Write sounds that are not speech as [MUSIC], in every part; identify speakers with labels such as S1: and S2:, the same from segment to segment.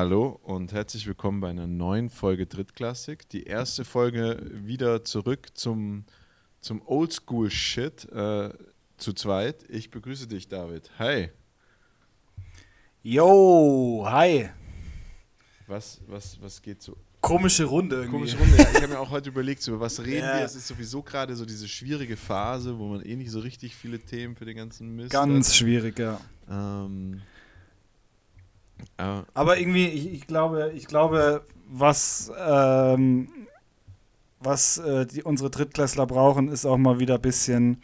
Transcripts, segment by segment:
S1: Hallo und herzlich willkommen bei einer neuen Folge Drittklassik. Die erste Folge wieder zurück zum, zum Oldschool-Shit äh, zu zweit. Ich begrüße dich, David. Hi.
S2: Yo, hi.
S1: Was, was, was geht so?
S2: Komische Runde irgendwie.
S1: Komische Runde. Ja, ich habe mir auch heute überlegt, über was reden
S2: Ja.
S1: wir? Es ist sowieso gerade so diese schwierige Phase, wo man eh nicht so richtig viele Themen für den ganzen Mist
S2: Ganz schwierig, ja.
S1: hat. Ähm, äh,
S2: Aber irgendwie, ich, ich glaube, ich glaube, was, ähm, was äh, die, unsere Drittklässler brauchen, ist auch mal wieder ein bisschen,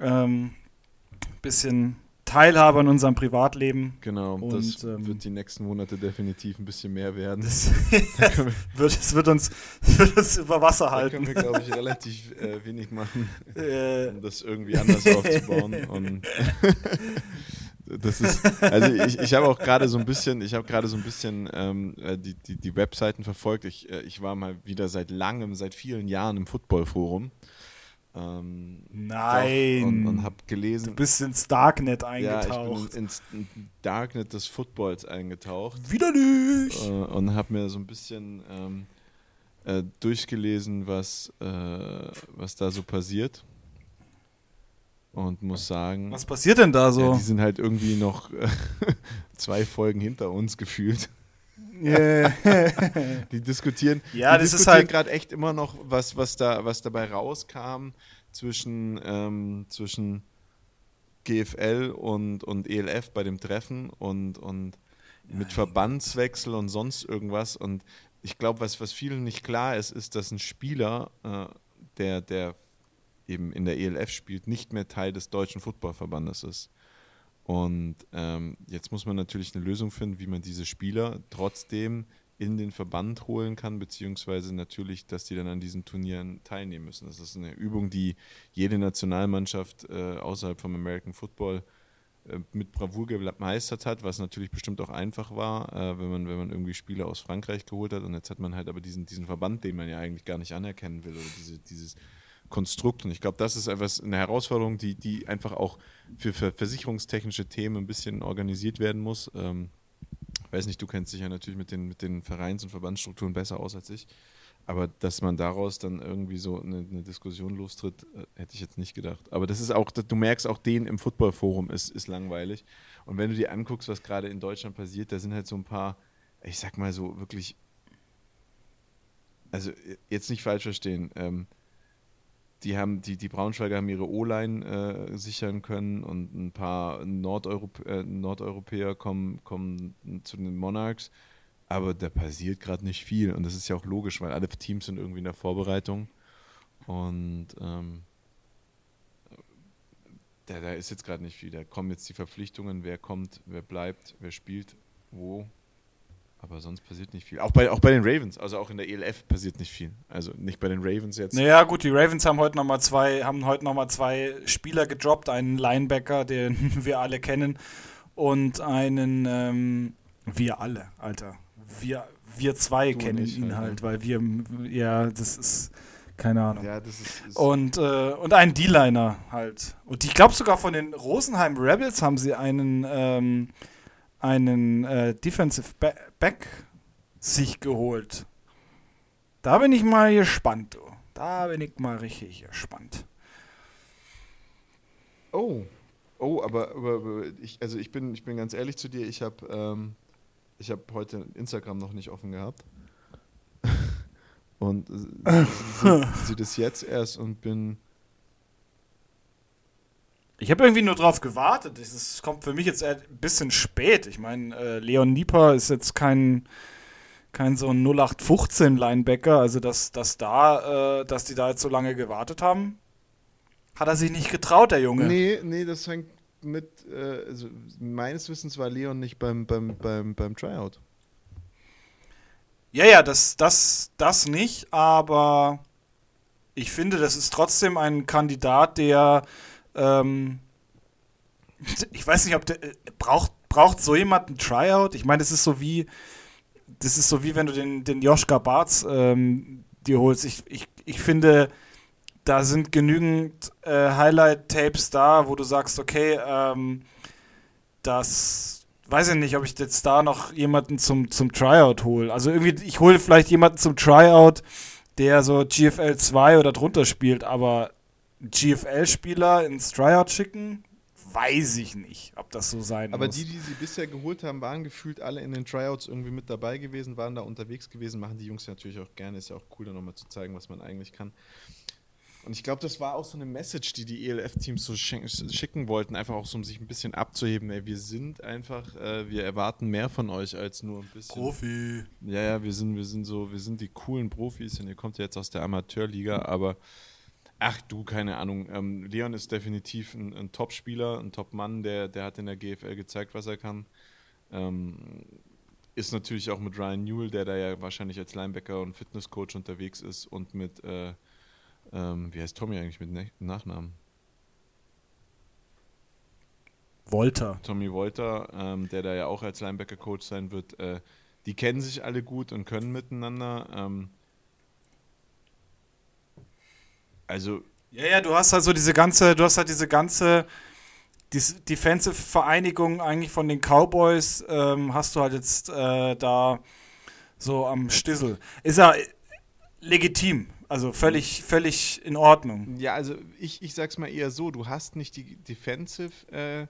S2: ähm, bisschen Teilhabe an unserem Privatleben.
S1: genau,
S2: Und,
S1: das
S2: ähm,
S1: wird die nächsten Monate definitiv ein bisschen mehr werden.
S2: Das, [LAUGHS] [LAUGHS] wird, es wird uns, [LAUGHS] wird uns über Wasser
S1: da können
S2: halten.
S1: wir glaube ich, relativ äh, wenig machen.
S2: Äh,
S1: um das irgendwie anders aufzubauen. Das ist, also ich, ich habe auch gerade so ein bisschen, ich habe gerade so ein bisschen ähm, äh, die, die, die Webseiten verfolgt. Ich, äh, ich war mal wieder seit langem, seit vielen Jahren im Football-Forum. Ähm,
S2: nein.
S1: und, und habe
S2: du
S1: gelesen,
S2: bist ins Darknet
S1: ja, ich bin
S2: eingetaucht.
S1: ins Darknet des Footballs eingetaucht
S2: wieder nicht.
S1: äh, und habe mir so ein bisschen ähm, äh, durchgelesen, was, äh, was da so passiert. Und muss sagen,
S2: Was passiert denn da
S1: ja,
S2: so?
S1: die sind halt irgendwie noch [LAUGHS] zwei Folgen hinter uns gefühlt.
S2: Yeah. [LAUGHS]
S1: Die diskutieren,
S2: Ja,
S1: die
S2: das ist
S1: diskutieren
S2: halt-
S1: gerade echt immer noch, was, was, da, was dabei rauskam zwischen, ähm, zwischen GFL und, und ELF bei dem Treffen und, und mit Verbandswechsel und sonst irgendwas. Und ich glaube, was, was vielen nicht klar ist, ist, dass ein Spieler, äh, der, der eben in der ELF spielt, nicht mehr Teil des Deutschen Footballverbandes ist. Und ähm, jetzt muss man natürlich eine Lösung finden, wie man diese Spieler trotzdem in den Verband holen kann, beziehungsweise natürlich, dass die dann an diesen Turnieren teilnehmen müssen. Das ist eine Übung, die jede Nationalmannschaft äh, außerhalb vom American Football äh, mit Bravour gemeistert hat, was natürlich bestimmt auch einfach war, äh, wenn, man, wenn man irgendwie Spieler aus Frankreich geholt hat. Und jetzt hat man halt aber diesen, diesen Verband, den man ja eigentlich gar nicht anerkennen will, oder diese, dieses Konstrukt. Und ich glaube, das ist etwas, eine Herausforderung, die, die einfach auch für, für versicherungstechnische Themen ein bisschen organisiert werden muss. Ähm, weiß nicht, du kennst dich ja natürlich mit den, mit den Vereins- und Verbandsstrukturen besser aus als ich. Aber dass man daraus dann irgendwie so eine, eine Diskussion lostritt, äh, hätte ich jetzt nicht gedacht. Aber das ist auch, du merkst auch, den im Footballforum ist, ist langweilig. Und wenn du dir anguckst, was gerade in Deutschland passiert, da sind halt so ein paar, ich sag mal so wirklich, also jetzt nicht falsch verstehen, ähm, die haben, die, die Braunschweiger haben ihre O-Line äh, sichern können und ein paar Nordeuropa äh, Nordeuropäer kommen, kommen zu den Monarchs. Aber da passiert gerade nicht viel. Und das ist ja auch logisch, weil alle Teams sind irgendwie in der Vorbereitung. Und ähm, da, da ist jetzt gerade nicht viel. Da kommen jetzt die Verpflichtungen, wer kommt, wer bleibt, wer spielt, wo. Aber sonst passiert nicht viel. Auch bei, auch bei den Ravens, also auch in der ELF passiert nicht viel. Also nicht bei den Ravens jetzt.
S2: Naja, gut, die Ravens haben heute nochmal zwei, haben heute noch mal zwei Spieler gedroppt, einen Linebacker, den [LAUGHS] wir alle kennen, und einen, ähm, wir alle, Alter. Wir, wir zwei
S1: Du
S2: kennen
S1: ich
S2: ihn
S1: halt,
S2: halt, weil wir, ja, das ist, keine Ahnung.
S1: Ja, das ist. ist
S2: Und, äh, und einen D-Liner halt. Und ich glaube sogar von den Rosenheim Rebels haben sie einen, ähm, einen äh, Defensive ba Back sich geholt. Da bin ich mal gespannt, du. Da bin ich mal richtig gespannt.
S1: Oh, oh, aber, aber, aber ich, also ich bin, ich bin ganz ehrlich zu dir, ich habe ähm, ich habe heute Instagram noch nicht offen gehabt. [LAUGHS] und äh, [LAUGHS] sie das jetzt erst und bin.
S2: Ich habe irgendwie nur drauf gewartet. Es kommt für mich jetzt ein bisschen spät. Ich meine, äh, Leon Nieper ist jetzt kein, kein so ein 0815 Linebacker. Also, dass, dass da, äh, dass die da jetzt so lange gewartet haben, hat er sich nicht getraut, der Junge.
S1: Nee, nee, das hängt mit, äh, also meines Wissens war Leon nicht beim, beim, beim, beim Tryout.
S2: Ja, ja, das, das, das nicht, aber ich finde, das ist trotzdem ein Kandidat, der, ähm, ich weiß nicht, ob der, äh, braucht, braucht so jemand ein Tryout? Ich meine, das ist so wie, das ist so wie wenn du den, den Joschka Barz ähm, dir holst. Ich, ich, ich finde, da sind genügend äh, Highlight-Tapes da, wo du sagst, okay, ähm, das weiß ich nicht, ob ich jetzt da noch jemanden zum, zum Tryout hole. Also irgendwie, ich hole vielleicht jemanden zum Tryout, der so GFL 2 oder drunter spielt, aber GFL-Spieler ins Tryout schicken, weiß ich nicht, ob das so sein
S1: Aber
S2: muss.
S1: die, die sie bisher geholt haben, waren gefühlt alle in den Tryouts irgendwie mit dabei gewesen, waren da unterwegs gewesen, machen die Jungs natürlich auch gerne. Ist ja auch cool, da nochmal zu zeigen, was man eigentlich kann. Und ich glaube, das war auch so eine Message, die die ELF-Teams so schicken wollten, einfach auch so, um sich ein bisschen abzuheben. Ey, wir sind einfach, äh, wir erwarten mehr von euch als nur ein bisschen.
S2: Profi.
S1: Ja, ja, wir sind, wir sind so, wir sind die coolen Profis und ihr kommt ja jetzt aus der Amateurliga, aber ach du, keine Ahnung. Ähm, Leon ist definitiv ein, ein Top-Spieler, ein Top-Mann, der, der hat in der GFL gezeigt, was er kann. Ähm, ist natürlich auch mit Ryan Newell, der da ja wahrscheinlich als Linebacker und Fitnesscoach unterwegs ist und mit äh, ähm, wie heißt Tommy eigentlich mit ne Nachnamen?
S2: Wolter.
S1: Tommy Wolter, ähm, der da ja auch als Linebacker-Coach sein wird. Äh, die kennen sich alle gut und können miteinander. Ähm, also.
S2: Ja, ja, du hast halt so diese ganze, du hast halt diese ganze Defensive-Vereinigung eigentlich von den Cowboys, ähm, hast du halt jetzt äh, da so am Stissel. Ist ja legitim. Also völlig, völlig in Ordnung.
S1: Ja, also ich, ich sag's mal eher so, du hast nicht die Defensive, äh,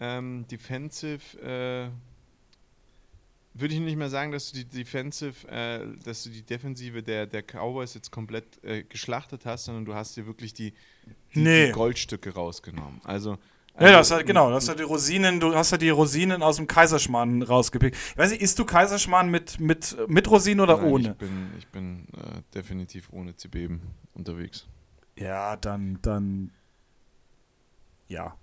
S1: ähm, Defensive, äh, würde ich nicht mehr sagen, dass du die Defensive, äh, dass du die Defensive der, der Cowboys jetzt komplett äh, geschlachtet hast, sondern du hast dir wirklich die, die,
S2: nee.
S1: die Goldstücke rausgenommen. Also
S2: ja, also, das halt, genau. Du hast ja die Rosinen, du hast ja die Rosinen aus dem Kaiserschmarrn rausgepickt. Ich weiß nicht, isst du Kaiserschmarrn mit, mit, mit Rosinen oder
S1: Nein,
S2: ohne?
S1: Ich bin, ich bin äh, definitiv ohne Zibeben unterwegs.
S2: Ja, dann, dann. Ja.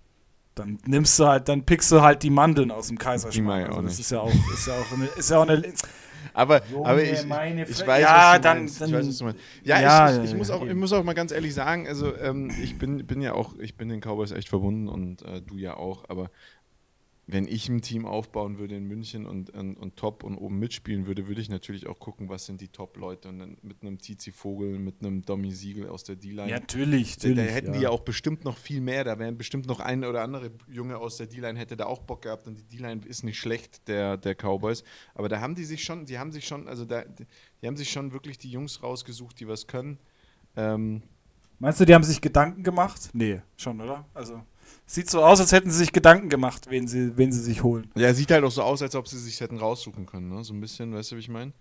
S2: Dann nimmst du halt, dann pickst du halt die Mandeln aus dem Kaiserschmarrn.
S1: Also,
S2: das ist ja auch, ist ja auch eine, ist ja auch eine [LAUGHS]
S1: aber, aber ich, ich weiß,
S2: ja,
S1: was du
S2: dann,
S1: meinst.
S2: Dann,
S1: ich weiß, was du meinst. Ja, ja, ich, ich, ich, muss auch, ich muss auch mal ganz ehrlich sagen, also ähm, ich bin, bin ja auch, ich bin den Cowboys echt verbunden und äh, du ja auch, aber wenn ich ein Team aufbauen würde in München und, und, und top und oben mitspielen würde, würde ich natürlich auch gucken, was sind die Top-Leute. Und dann mit einem Tizi Vogel, mit einem Domi Siegel aus der D-Line.
S2: Ja, natürlich.
S1: Da, da hätten ja. die ja auch bestimmt noch viel mehr. Da wären bestimmt noch ein oder andere Junge aus der D-Line, hätte da auch Bock gehabt. Und die D-Line ist nicht schlecht, der, der Cowboys. Aber da haben die sich schon, die haben sich schon, also da, die haben sich schon wirklich die Jungs rausgesucht, die was können. Ähm,
S2: Meinst du, die haben sich Gedanken gemacht? Nee, schon, oder? Also. Sieht so aus, als hätten sie sich Gedanken gemacht, wen sie, wen sie sich holen.
S1: Ja, sieht halt auch so aus, als ob sie sich hätten raussuchen können, ne? So ein bisschen, weißt du, wie ich meine?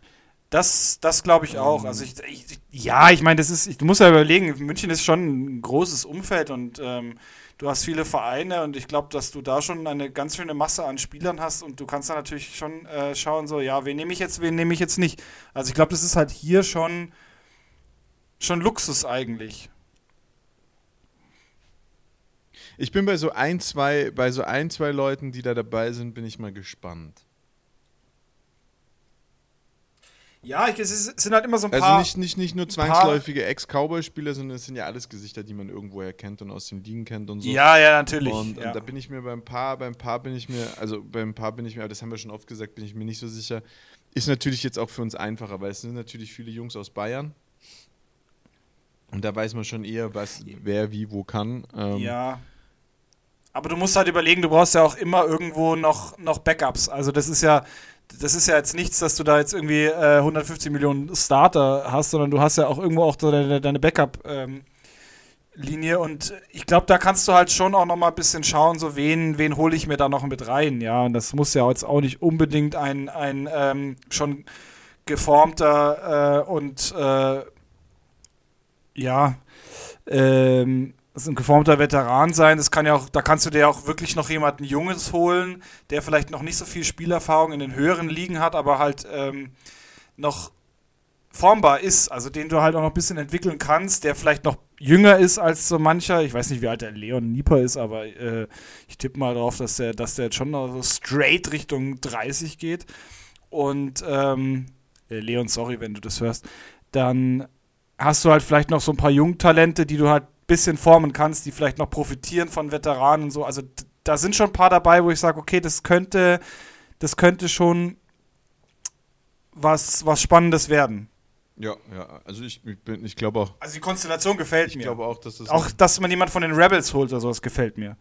S2: Das, das glaube ich auch. Also ich, ich ja, ich meine, das ist, ich, du musst ja überlegen, München ist schon ein großes Umfeld und ähm, du hast viele Vereine und ich glaube, dass du da schon eine ganz schöne Masse an Spielern hast und du kannst da natürlich schon äh, schauen, so, ja, wen nehme ich jetzt, wen nehme ich jetzt nicht. Also ich glaube, das ist halt hier schon, schon Luxus eigentlich.
S1: Ich bin bei so ein, zwei, bei so ein, zwei Leuten, die da dabei sind, bin ich mal gespannt.
S2: Ja, ich, es sind halt immer so ein
S1: also
S2: paar.
S1: Also nicht, nicht, nicht nur zwangsläufige Ex-Cowboy-Spieler, sondern es sind ja alles Gesichter, die man irgendwoher kennt und aus den Ligen kennt und so.
S2: Ja, ja, natürlich.
S1: Und,
S2: ja.
S1: und da bin ich mir beim Paar, beim Paar bin ich mir, also beim Paar bin ich mir, aber das haben wir schon oft gesagt, bin ich mir nicht so sicher. Ist natürlich jetzt auch für uns einfacher, weil es sind natürlich viele Jungs aus Bayern. Und da weiß man schon eher, was wer wie wo kann.
S2: Ähm, ja. Aber du musst halt überlegen, du brauchst ja auch immer irgendwo noch, noch Backups. Also das ist ja, das ist ja jetzt nichts, dass du da jetzt irgendwie äh, 150 Millionen Starter hast, sondern du hast ja auch irgendwo auch deine, deine Backup-Linie. Ähm, und ich glaube, da kannst du halt schon auch noch mal ein bisschen schauen, so wen, wen hole ich mir da noch mit rein. Ja, und das muss ja jetzt auch nicht unbedingt ein, ein ähm, schon geformter äh, und äh, ja, ähm, ist ein geformter Veteran sein. Das kann ja auch, da kannst du dir auch wirklich noch jemanden Junges holen, der vielleicht noch nicht so viel Spielerfahrung in den höheren Ligen hat, aber halt ähm, noch formbar ist, also den du halt auch noch ein bisschen entwickeln kannst, der vielleicht noch jünger ist als so mancher. Ich weiß nicht, wie alt der Leon Nieper ist, aber äh, ich tippe mal drauf, dass der, dass der jetzt schon noch so straight Richtung 30 geht. Und ähm, äh, Leon, sorry, wenn du das hörst, dann hast du halt vielleicht noch so ein paar Jungtalente, die du halt bisschen formen kannst, die vielleicht noch profitieren von Veteranen und so. Also da sind schon ein paar dabei, wo ich sage, okay, das könnte, das könnte schon was, was Spannendes werden.
S1: Ja, ja, also ich, ich, ich glaube auch.
S2: Also die Konstellation gefällt
S1: ich
S2: mir.
S1: Ich glaube auch, dass das.
S2: Auch, dass man jemand von den Rebels holt oder sowas, gefällt mir.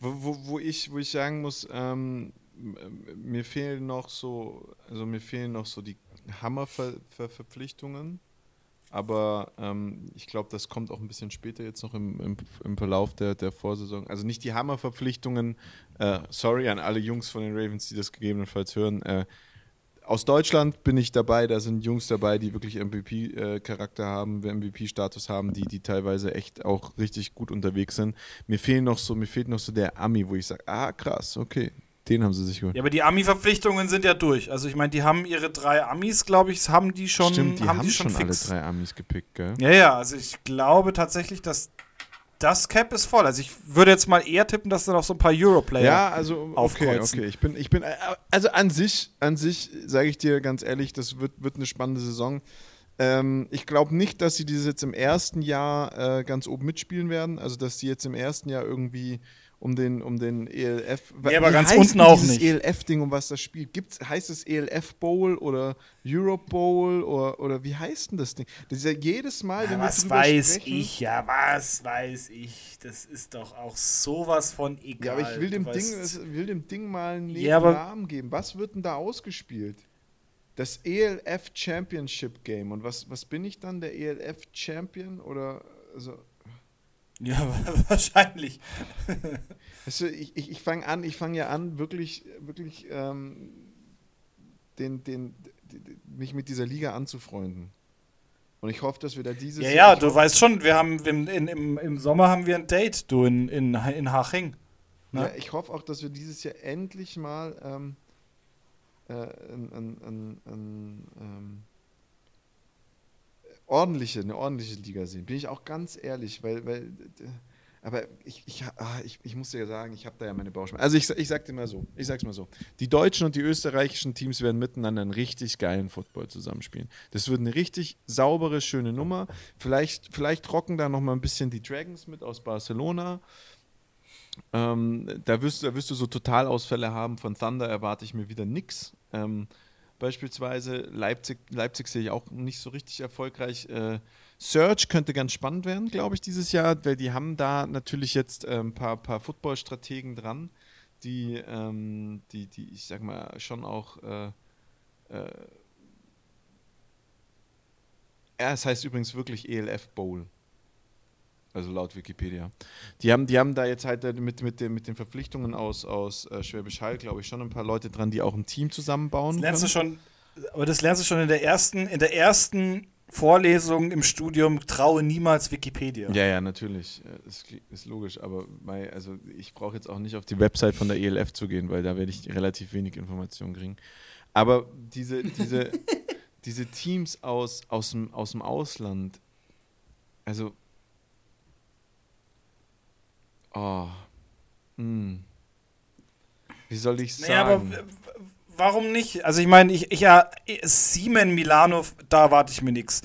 S1: Wo, wo, wo, ich, wo ich sagen muss, ähm, mir fehlen noch so, also mir fehlen noch so die Hammerverpflichtungen. Aber ähm, ich glaube, das kommt auch ein bisschen später jetzt noch im, im, im Verlauf der, der Vorsaison. Also nicht die Hammerverpflichtungen, äh, sorry an alle Jungs von den Ravens, die das gegebenenfalls hören. Äh, aus Deutschland bin ich dabei, da sind Jungs dabei, die wirklich MVP-Charakter haben, MVP-Status haben, die, die teilweise echt auch richtig gut unterwegs sind. Mir fehlen noch so, mir fehlt noch so der Ami, wo ich sage, ah krass, okay, den haben sie sich geholt.
S2: Ja, aber die Ami-Verpflichtungen sind ja durch. Also ich meine, die haben ihre drei Amis, glaube ich, haben die schon.
S1: Stimmt, die haben,
S2: haben
S1: die schon, schon alle drei Amis gepickt, gell?
S2: Ja, ja, also ich glaube tatsächlich, dass das Cap ist voll. Also ich würde jetzt mal eher tippen, dass da noch so ein paar Europlayer
S1: Ja, also okay, okay. Ich bin, ich bin, also an sich, an sich sage ich dir ganz ehrlich, das wird, wird eine spannende Saison. Ähm, ich glaube nicht, dass sie dieses jetzt im ersten Jahr äh, ganz oben mitspielen werden. Also dass sie jetzt im ersten Jahr irgendwie um den, um den ELF.
S2: Ja, aber ganz unten auch nicht.
S1: ELF-Ding, um was das spielt. Gibt's, heißt es ELF Bowl oder Europe Bowl oder, oder wie heißt denn das Ding? Das ist ja jedes Mal,
S2: wenn ja, was weiß sprechen, ich, ja, was weiß ich. Das ist doch auch sowas von egal. Ja,
S1: aber ich will dem, Ding, will dem Ding mal einen ja, Namen geben. Was wird denn da ausgespielt? Das ELF Championship Game. Und was, was bin ich dann, der ELF Champion? Oder, also
S2: ja, [LAUGHS] wahrscheinlich.
S1: Weißt du, ich, ich, ich fange an, ich fange ja an, wirklich, wirklich ähm, den, den, den, mich mit dieser Liga anzufreunden. Und ich hoffe, dass wir da dieses
S2: Ja, ja, du weißt schon, wir haben in, in, im, im Sommer haben wir ein Date, du in, in, in Haching.
S1: Ne? Ja, ich hoffe auch, dass wir dieses Jahr endlich mal ähm, äh, ein, ein, ein, ein ähm, ordentliche, eine ordentliche Liga sehen. Bin ich auch ganz ehrlich, weil, weil aber ich, ich, ah, ich, ich muss dir sagen, ich habe da ja meine Bauchschmerzen. Also ich, ich sag dir mal so, ich sag's mal so. Die deutschen und die österreichischen Teams werden miteinander einen richtig geilen Football zusammenspielen. Das wird eine richtig saubere, schöne Nummer. Vielleicht, vielleicht rocken da noch mal ein bisschen die Dragons mit aus Barcelona. Ähm, da, wirst, da wirst du so Totalausfälle haben. Von Thunder erwarte ich mir wieder nichts. Ähm, beispielsweise. Leipzig, Leipzig sehe ich auch nicht so richtig erfolgreich. Äh, Search könnte ganz spannend werden, glaube ich, dieses Jahr, weil die haben da natürlich jetzt ein ähm, paar, paar Football-Strategen dran, die, ähm, die, die, ich sag mal, schon auch äh, äh, ja, es heißt übrigens wirklich ELF Bowl. Also laut Wikipedia. Die haben, die haben da jetzt halt mit, mit, den, mit den Verpflichtungen aus, aus äh, Schwäbisch Hall, glaube ich, schon ein paar Leute dran, die auch ein Team zusammenbauen.
S2: Das lernst können. du schon, aber das lernst du schon in der ersten, in der ersten Vorlesung im Studium, traue niemals Wikipedia.
S1: Ja, ja, natürlich. Ist, ist logisch, aber mein, also ich brauche jetzt auch nicht auf die Website von der ELF zu gehen, weil da werde ich relativ wenig Informationen kriegen. Aber diese, diese, [LAUGHS] diese Teams aus, aus, dem, aus dem Ausland, also Oh. Hm. Wie soll ich sagen? Naja, aber
S2: warum nicht? Also ich meine, ich, ich ja, Siemen Milano, da erwarte ich mir nichts.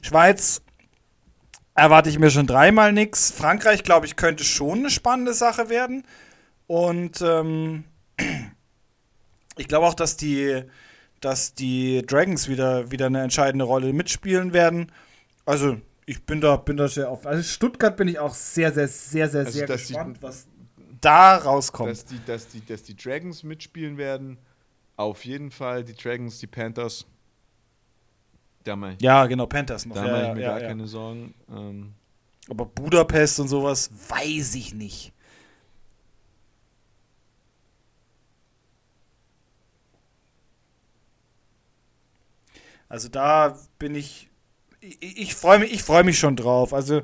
S2: Schweiz erwarte ich mir schon dreimal nichts. Frankreich, glaube ich, könnte schon eine spannende Sache werden. Und ähm, ich glaube auch, dass die, dass die Dragons wieder, wieder eine entscheidende Rolle mitspielen werden. Also ich bin da, bin da sehr auf. Also Stuttgart bin ich auch sehr, sehr, sehr, sehr, also, sehr gespannt, die, was da rauskommt.
S1: Dass die, dass, die, dass die Dragons mitspielen werden, auf jeden Fall. Die Dragons, die Panthers.
S2: Da mal, ja, genau, Panthers noch.
S1: Da ja, mache ich mir ja, gar ja. keine Sorgen. Ähm,
S2: Aber Budapest und sowas, weiß ich nicht. Also da bin ich ich, ich freue mich, ich freue mich schon drauf. Also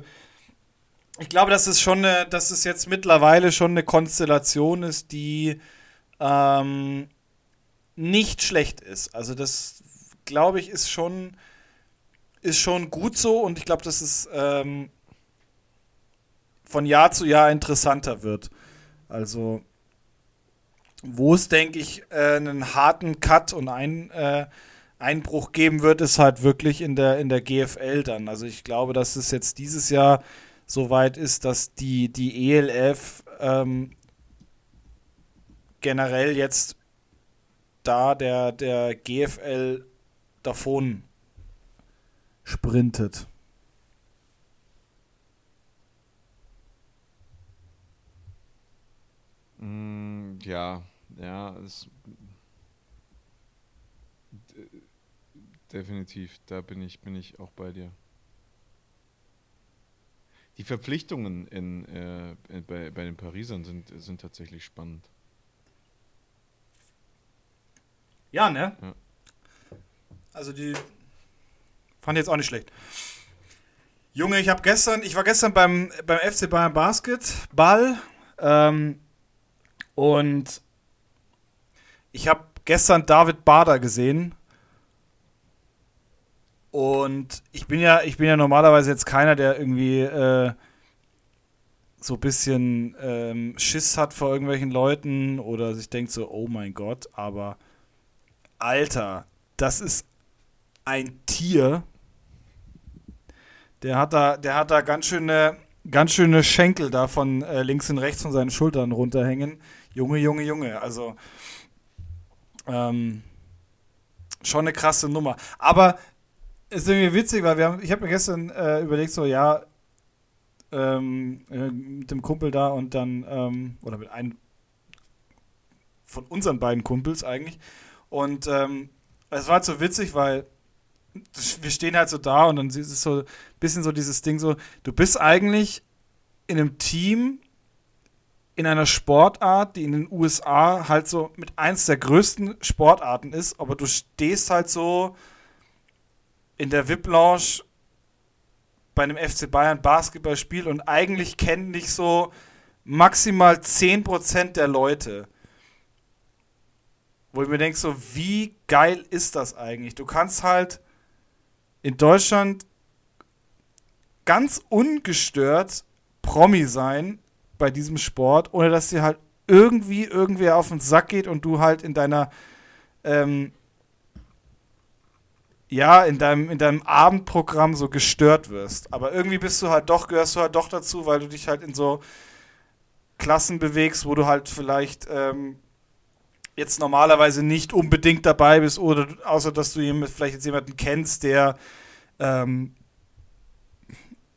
S2: ich glaube, dass es schon, eine, dass es jetzt mittlerweile schon eine Konstellation ist, die ähm, nicht schlecht ist. Also das glaube ich ist schon ist schon gut so und ich glaube, dass es ähm, von Jahr zu Jahr interessanter wird. Also wo es denke ich äh, einen harten Cut und ein äh, Einbruch geben wird, ist halt wirklich in der, in der GFL dann. Also ich glaube, dass es jetzt dieses Jahr so weit ist, dass die, die ELF ähm, generell jetzt da der, der GFL davon sprintet.
S1: Mm, ja, ja, es, definitiv, da bin ich, bin ich auch bei dir. Die Verpflichtungen in, äh, bei, bei den Parisern sind, sind tatsächlich spannend.
S2: Ja, ne? Ja. Also die fand ich jetzt auch nicht schlecht. Junge, ich habe gestern, ich war gestern beim, beim FC Bayern Basketball ähm, und ich habe gestern David Bader gesehen und ich bin ja, ich bin ja normalerweise jetzt keiner, der irgendwie äh, so ein bisschen ähm, Schiss hat vor irgendwelchen Leuten oder sich denkt so, oh mein Gott, aber Alter, das ist ein Tier. Der hat da, der hat da ganz schöne, ganz schöne Schenkel da von äh, links und rechts von seinen Schultern runterhängen. Junge, Junge, Junge. Also ähm, schon eine krasse Nummer. Aber ist irgendwie witzig, weil wir haben, ich habe mir gestern äh, überlegt, so, ja, ähm, äh, mit dem Kumpel da und dann, ähm, oder mit einem von unseren beiden Kumpels eigentlich. Und ähm, es war halt so witzig, weil wir stehen halt so da und dann ist es so ein bisschen so dieses Ding so, du bist eigentlich in einem Team, in einer Sportart, die in den USA halt so mit eins der größten Sportarten ist, aber du stehst halt so in der VIP-Lounge bei einem FC Bayern Basketballspiel und eigentlich kennen dich so maximal 10% der Leute. Wo ich mir denke, so, wie geil ist das eigentlich? Du kannst halt in Deutschland ganz ungestört Promi sein bei diesem Sport, ohne dass dir halt irgendwie irgendwer auf den Sack geht und du halt in deiner ähm, ja, in deinem, in deinem Abendprogramm so gestört wirst. Aber irgendwie bist du halt doch, gehörst du halt doch dazu, weil du dich halt in so Klassen bewegst, wo du halt vielleicht ähm, jetzt normalerweise nicht unbedingt dabei bist, oder außer dass du jemand, vielleicht jetzt jemanden kennst, der ähm,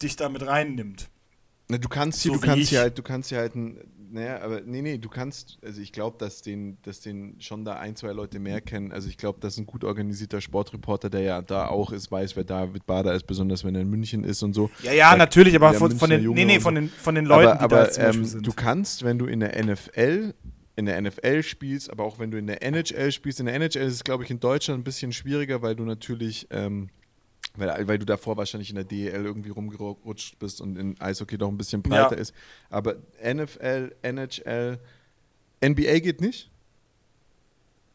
S2: dich damit reinnimmt.
S1: Na, du kannst hier, so du kannst hier halt, du kannst hier halt ein naja, aber nee, nee, du kannst, also ich glaube, dass den, dass den schon da ein, zwei Leute mehr kennen. Also ich glaube, dass ein gut organisierter Sportreporter, der ja da auch ist, weiß, wer David Bader ist, besonders wenn er in München ist und so.
S2: Ja, ja, da, natürlich, aber von, von, den, nee, nee, von den, von den Leuten,
S1: aber, aber, die da ähm, sind. Du kannst, wenn du in der NFL in der NFL spielst, aber auch wenn du in der NHL spielst. In der NHL ist es, glaube ich, in Deutschland ein bisschen schwieriger, weil du natürlich ähm, weil, weil du davor wahrscheinlich in der DEL irgendwie rumgerutscht bist und in Eishockey doch ein bisschen breiter ja. ist. Aber NFL, NHL, NBA geht nicht?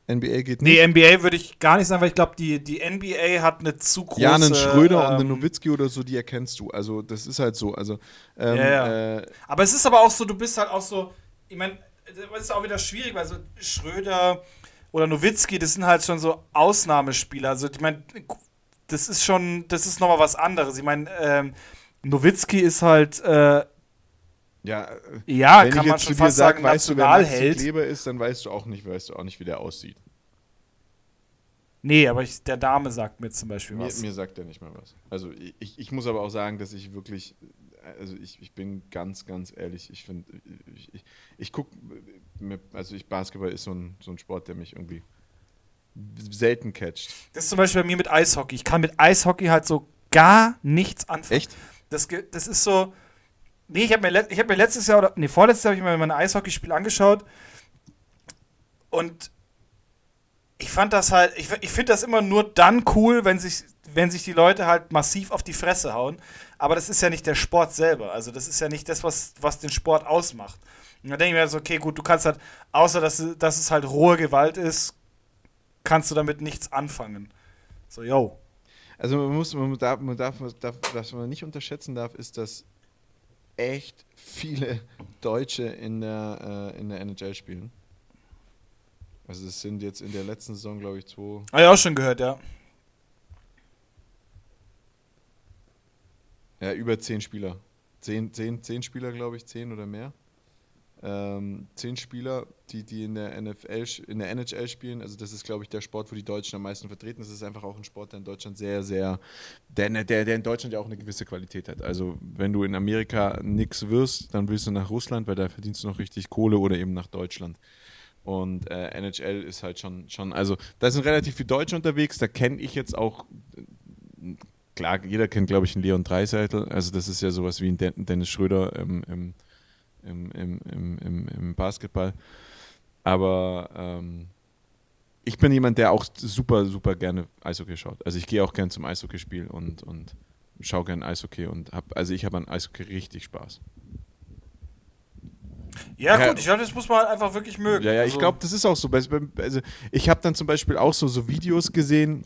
S1: NBA geht nicht.
S2: Nee, NBA würde ich gar nicht sagen, weil ich glaube, die, die NBA hat eine zu große. Ja,
S1: einen Schröder ähm, und einen Nowitzki oder so, die erkennst du. Also, das ist halt so. Also, ähm,
S2: ja, ja. Äh, aber es ist aber auch so, du bist halt auch so, ich meine, das ist auch wieder schwierig, weil so Schröder oder Nowitzki, das sind halt schon so Ausnahmespieler. Also, ich meine, das ist schon, das ist nochmal was anderes. Ich meine, ähm, Nowitzki ist halt. Äh,
S1: ja,
S2: ja wenn kann ich man schon fast sag, sagen,
S1: weißt du, wer Maxi Kleber ist, dann weißt du auch nicht, weißt du auch nicht, wie der aussieht.
S2: Nee, aber ich, der Dame sagt mir zum Beispiel
S1: was. Mir, mir sagt er nicht mal was. Also ich, ich muss aber auch sagen, dass ich wirklich, also ich, ich bin ganz, ganz ehrlich, ich finde, ich, ich, ich gucke, also ich, Basketball ist so ein, so ein Sport, der mich irgendwie selten catcht.
S2: Das ist zum Beispiel bei mir mit Eishockey. Ich kann mit Eishockey halt so gar nichts anfangen.
S1: Echt?
S2: Das, das ist so. Nee, ich habe mir, hab mir letztes Jahr, oder nee, vorletztes Jahr habe ich mir mein Eishockeyspiel angeschaut. Und ich fand das halt, ich, ich finde das immer nur dann cool, wenn sich, wenn sich die Leute halt massiv auf die Fresse hauen. Aber das ist ja nicht der Sport selber. Also, das ist ja nicht das, was, was den Sport ausmacht. Und dann denke ich mir so, okay, gut, du kannst halt, außer dass, dass es halt rohe Gewalt ist, kannst du damit nichts anfangen. So, yo.
S1: Also man muss, man darf, man darf, darf, was man nicht unterschätzen darf, ist, dass echt viele Deutsche in der, äh, in der NHL spielen. Also es sind jetzt in der letzten Saison, glaube ich, zwei.
S2: Ah ja, auch schon gehört, ja.
S1: Ja, über zehn Spieler. Zehn, zehn, zehn Spieler, glaube ich, zehn oder mehr ähm, zehn Spieler, die, die in der NFL, in der NHL spielen. Also das ist, glaube ich, der Sport, wo die Deutschen am meisten vertreten. Das ist einfach auch ein Sport, der in Deutschland sehr, sehr, der, der, der in Deutschland ja auch eine gewisse Qualität hat. Also wenn du in Amerika nichts wirst, dann willst du nach Russland, weil da verdienst du noch richtig Kohle oder eben nach Deutschland. Und äh, NHL ist halt schon, schon, also da sind relativ viele Deutsche unterwegs, da kenne ich jetzt auch, klar, jeder kennt, glaube ich, einen Leon Dreiseitel, also das ist ja sowas wie ein Dennis Schröder im, im, im, im, im, im Basketball. Aber ähm, ich bin jemand, der auch super, super gerne Eishockey schaut. Also ich gehe auch gerne zum Eishockeyspiel und, und schaue gerne Eishockey und habe, also ich habe an Eishockey richtig Spaß.
S2: Ja, ja, gut, ich glaube, das muss man halt einfach wirklich mögen.
S1: Ja, ja, also. ich glaube, das ist auch so. Also, ich habe dann zum Beispiel auch so, so Videos gesehen,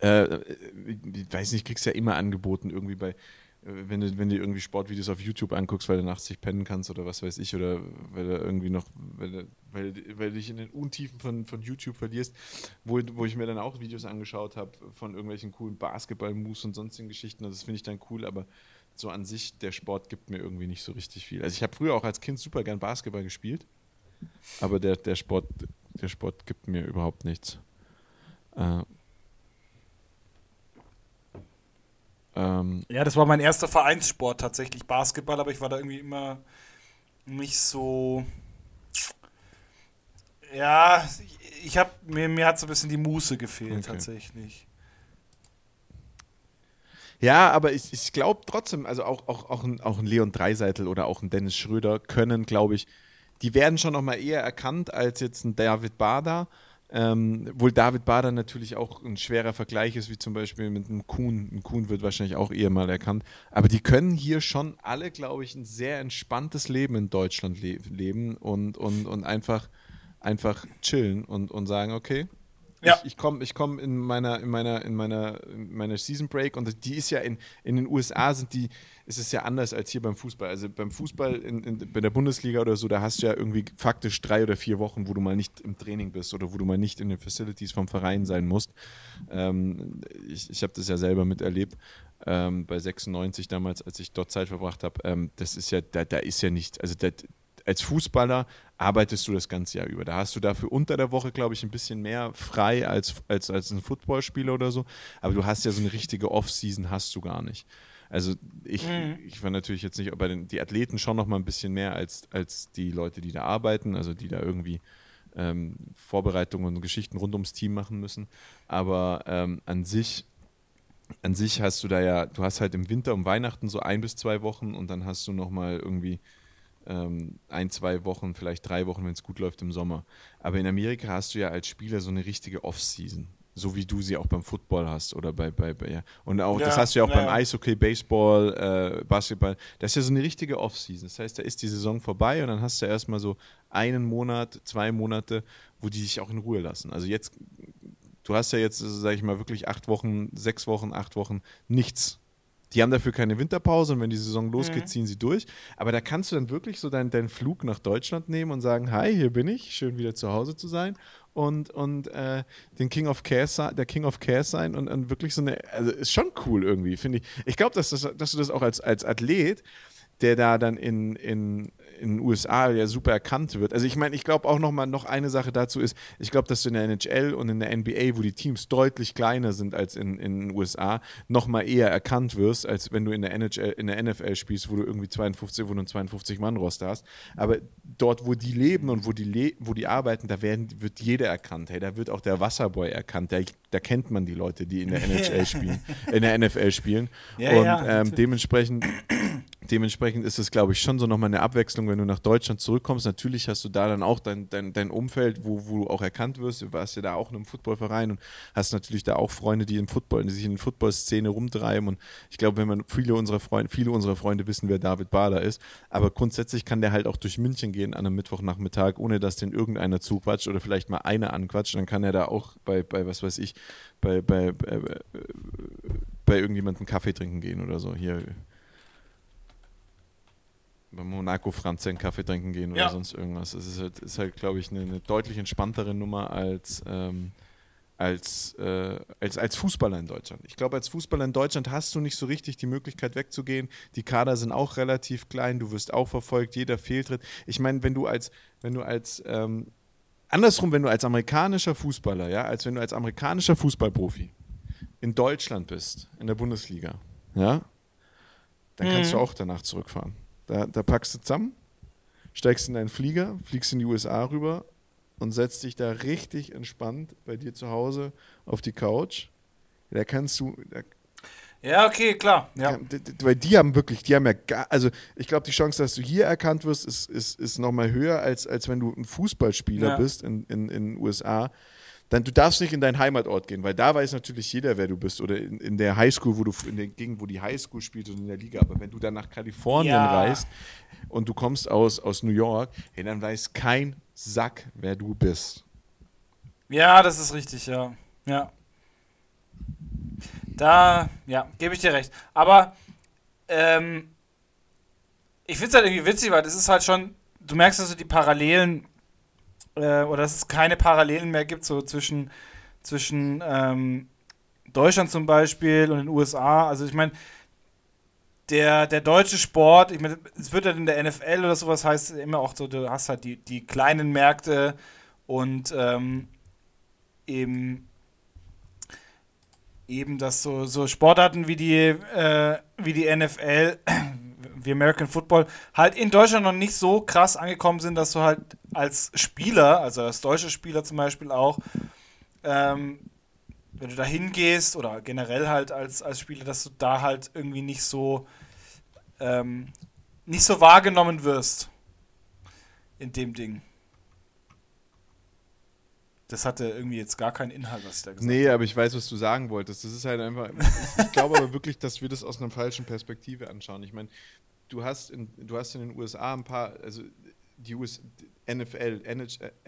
S1: äh, ich weiß nicht, kriegst ja immer angeboten irgendwie bei, wenn du, wenn du irgendwie Sportvideos auf YouTube anguckst, weil du nachts nicht pennen kannst oder was weiß ich, oder weil du irgendwie noch, weil du, weil, weil du dich in den Untiefen von, von YouTube verlierst, wo, wo ich mir dann auch Videos angeschaut habe von irgendwelchen coolen Basketball-Moves und sonstigen Geschichten. Also das finde ich dann cool, aber so an sich, der Sport gibt mir irgendwie nicht so richtig viel. Also ich habe früher auch als Kind super gern Basketball gespielt, aber der, der, Sport, der Sport gibt mir überhaupt nichts. Äh,
S2: ähm, ja, das war mein erster Vereinssport tatsächlich, Basketball, aber ich war da irgendwie immer nicht so. Ja, ich habe mir, mir hat so ein bisschen die Muße gefehlt okay. tatsächlich.
S1: Ja, aber ich, ich glaube trotzdem, also auch, auch, auch, ein, auch ein Leon Dreiseitel oder auch ein Dennis Schröder können, glaube ich, die werden schon noch mal eher erkannt als jetzt ein David Bader. Ähm, wohl David Bader natürlich auch ein schwerer Vergleich ist, wie zum Beispiel mit einem Kuhn. Ein Kuhn wird wahrscheinlich auch eher mal erkannt. Aber die können hier schon alle, glaube ich, ein sehr entspanntes Leben in Deutschland le leben und, und, und einfach, einfach chillen und, und sagen, okay, ja. Ich, ich komme ich komm in meiner, in meiner, in meiner, in meiner Season Break und die ist ja in, in den USA sind die, ist es ja anders als hier beim Fußball. Also beim Fußball in, in, bei der Bundesliga oder so, da hast du ja irgendwie faktisch drei oder vier Wochen, wo du mal nicht im Training bist oder wo du mal nicht in den Facilities vom Verein sein musst. Ähm, ich ich habe das ja selber miterlebt. Ähm, bei 96 damals, als ich dort Zeit verbracht habe, ähm, das ist ja, da, da ist ja nicht, also da, als Fußballer arbeitest du das ganze Jahr über. Da hast du dafür unter der Woche, glaube ich, ein bisschen mehr frei als, als, als ein Footballspieler oder so. Aber du hast ja so eine richtige Off-Season, hast du gar nicht. Also ich, mhm. ich war natürlich jetzt nicht, aber die Athleten schon noch mal ein bisschen mehr als, als die Leute, die da arbeiten, also die da irgendwie ähm, Vorbereitungen und Geschichten rund ums Team machen müssen. Aber ähm, an sich an sich hast du da ja, du hast halt im Winter um Weihnachten so ein bis zwei Wochen und dann hast du noch mal irgendwie ähm, ein, zwei Wochen, vielleicht drei Wochen, wenn es gut läuft im Sommer. Aber in Amerika hast du ja als Spieler so eine richtige Off-Season. So wie du sie auch beim Football hast oder bei, bei, bei ja. Und auch, ja, das hast du ja auch ja. beim Eishockey, Baseball, äh, Basketball. Das ist ja so eine richtige Off-Season. Das heißt, da ist die Saison vorbei und dann hast du erstmal so einen Monat, zwei Monate, wo die sich auch in Ruhe lassen. Also jetzt, du hast ja jetzt, sag ich mal, wirklich acht Wochen, sechs Wochen, acht Wochen nichts die haben dafür keine Winterpause und wenn die Saison losgeht, mhm. ziehen sie durch. Aber da kannst du dann wirklich so deinen, deinen Flug nach Deutschland nehmen und sagen, hi, hier bin ich, schön wieder zu Hause zu sein und, und äh, den King of Care, der King of Care sein und, und wirklich so eine, also ist schon cool irgendwie, finde ich. Ich glaube, dass, das, dass du das auch als, als Athlet, der da dann in, in in den USA ja super erkannt wird. Also ich meine, ich glaube auch noch mal noch eine Sache dazu ist, ich glaube, dass du in der NHL und in der NBA, wo die Teams deutlich kleiner sind als in, in den USA, noch mal eher erkannt wirst, als wenn du in der NHL, in der NFL spielst, wo du irgendwie 52, wo du 52 Mann Roster hast. Aber dort, wo die leben und wo die le wo die arbeiten, da werden, wird jeder erkannt. Hey, da wird auch der Wasserboy erkannt. Da, da kennt man die Leute, die in der NHL [LAUGHS] spielen, in der NFL spielen. Ja, und ja. Ähm, dementsprechend dementsprechend ist es, glaube ich, schon so nochmal eine Abwechslung, wenn du nach Deutschland zurückkommst. Natürlich hast du da dann auch dein, dein, dein Umfeld, wo, wo du auch erkannt wirst. Du warst ja da auch in einem Footballverein und hast natürlich da auch Freunde, die im Football, die sich in der Football-Szene rumtreiben. Und ich glaube, wenn man viele unserer Freunde, viele unserer Freunde wissen, wer David Bader ist. Aber grundsätzlich kann der halt auch durch München gehen an einem Mittwochnachmittag, ohne dass den irgendeiner zuquatscht oder vielleicht mal einer anquatscht. Dann kann er da auch bei, bei was weiß ich, bei, bei, bei, bei irgendjemandem Kaffee trinken gehen oder so. Hier bei Monaco Franz einen Kaffee trinken gehen oder ja. sonst irgendwas. Es ist halt, ist halt glaube ich, eine, eine, deutlich entspanntere Nummer als, ähm, als, äh, als, als Fußballer in Deutschland. Ich glaube, als Fußballer in Deutschland hast du nicht so richtig die Möglichkeit wegzugehen. Die Kader sind auch relativ klein, du wirst auch verfolgt, jeder Fehltritt. Ich meine, wenn du als, wenn du als ähm, andersrum, wenn du als amerikanischer Fußballer, ja, als wenn du als amerikanischer Fußballprofi in Deutschland bist, in der Bundesliga, ja, dann kannst mhm. du auch danach zurückfahren. Da, da packst du zusammen, steigst in deinen Flieger, fliegst in die USA rüber, und setzt dich da richtig entspannt bei dir zu Hause auf die Couch. Da kannst du. Da,
S2: ja, okay, klar. Ja.
S1: Weil die haben wirklich, die haben ja gar, also ich glaube, die Chance, dass du hier erkannt wirst, ist, ist, ist nochmal höher, als, als wenn du ein Fußballspieler ja. bist in, in, in den USA. Dann, du darfst nicht in deinen Heimatort gehen, weil da weiß natürlich jeder, wer du bist. Oder in, in der Highschool, wo du in der Gegend, wo die Highschool spielt und in der Liga. Aber wenn du dann nach Kalifornien ja. reist und du kommst aus, aus New York, hey, dann weiß kein Sack, wer du bist.
S2: Ja, das ist richtig, ja. Ja. Da, ja, gebe ich dir recht. Aber ähm, ich finde es halt irgendwie witzig, weil das ist halt schon, du merkst also die Parallelen, äh, oder dass es keine Parallelen mehr gibt, so zwischen, zwischen ähm, Deutschland zum Beispiel und den USA. Also ich meine, der, der deutsche Sport, ich meine, es wird halt in der NFL oder sowas heißt immer auch so, du hast halt die, die kleinen Märkte und ähm, eben eben, dass so, so Sportarten wie die, äh, wie die NFL, wie American Football, halt in Deutschland noch nicht so krass angekommen sind, dass du halt als Spieler, also als deutscher Spieler zum Beispiel auch, ähm, wenn du da hingehst oder generell halt als, als Spieler, dass du da halt irgendwie nicht so ähm, nicht so wahrgenommen wirst in dem Ding. Das hatte irgendwie jetzt gar keinen Inhalt, was ich da gesagt
S1: habe. Nee, aber ich weiß, was du sagen wolltest. Das ist halt einfach. ich glaube aber wirklich, dass wir das aus einer falschen Perspektive anschauen. Ich meine, du hast in, du hast in den USA ein paar, also die US, NFL,